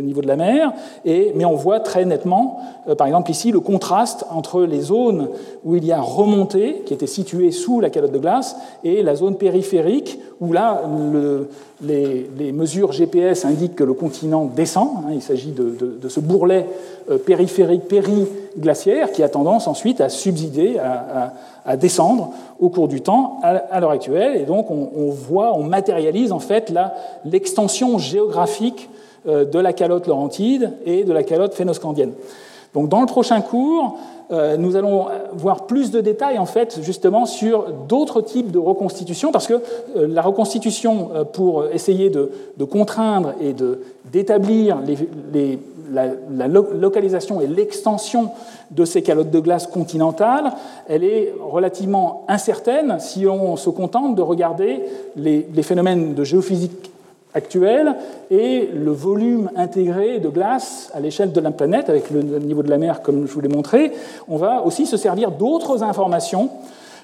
S2: niveau de la mer, et, mais on voit très nettement, euh, par exemple ici, le contraste entre les zones où il y a remontée, qui étaient situées sous la calotte de glace, et la zone périphérique, où là, le, les, mesures GPS indiquent que le continent descend. Hein, il s'agit de, ce bourrelet euh, périphérique, périglaciaire, qui a tendance ensuite à subsider, à, descendre au cours du temps à l'heure actuelle. Et donc, on, on, voit, on matérialise en fait l'extension géographique euh, de la calotte laurentide et de la calotte phénoscandienne. Donc, dans le prochain cours, nous allons voir plus de détails en fait justement sur d'autres types de reconstitution parce que euh, la reconstitution pour essayer de, contraindre et d'établir la, localisation et l'extension de ces calottes de glace continentales, elle est relativement incertaine si on se contente de regarder les, les phénomènes de géophysique actuels et le volume intégré de glace à l'échelle de la planète, avec le niveau de la mer comme je vous l'ai montré. On va aussi se servir d'autres informations,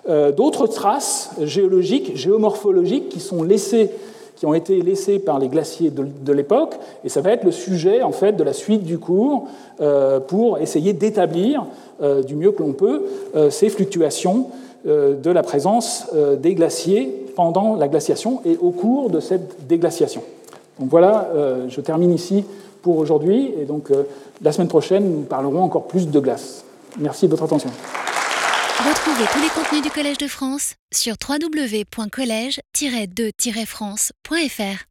S2: euh, d'autres traces géologiques, géomorphologiques qui sont laissées qui ont été laissés par les glaciers de, l'époque, et ça va être le sujet en fait de la suite du cours euh, pour essayer d'établir euh, du mieux que l'on peut ces fluctuations de la présence des glaciers pendant la glaciation et au cours de cette déglaciation. Donc voilà, je termine ici pour aujourd'hui, et donc la semaine prochaine nous parlerons encore plus de glace. Merci de votre attention.
S1: Retrouvez tous les contenus du Collège de France sur www.colège-2-france.fr.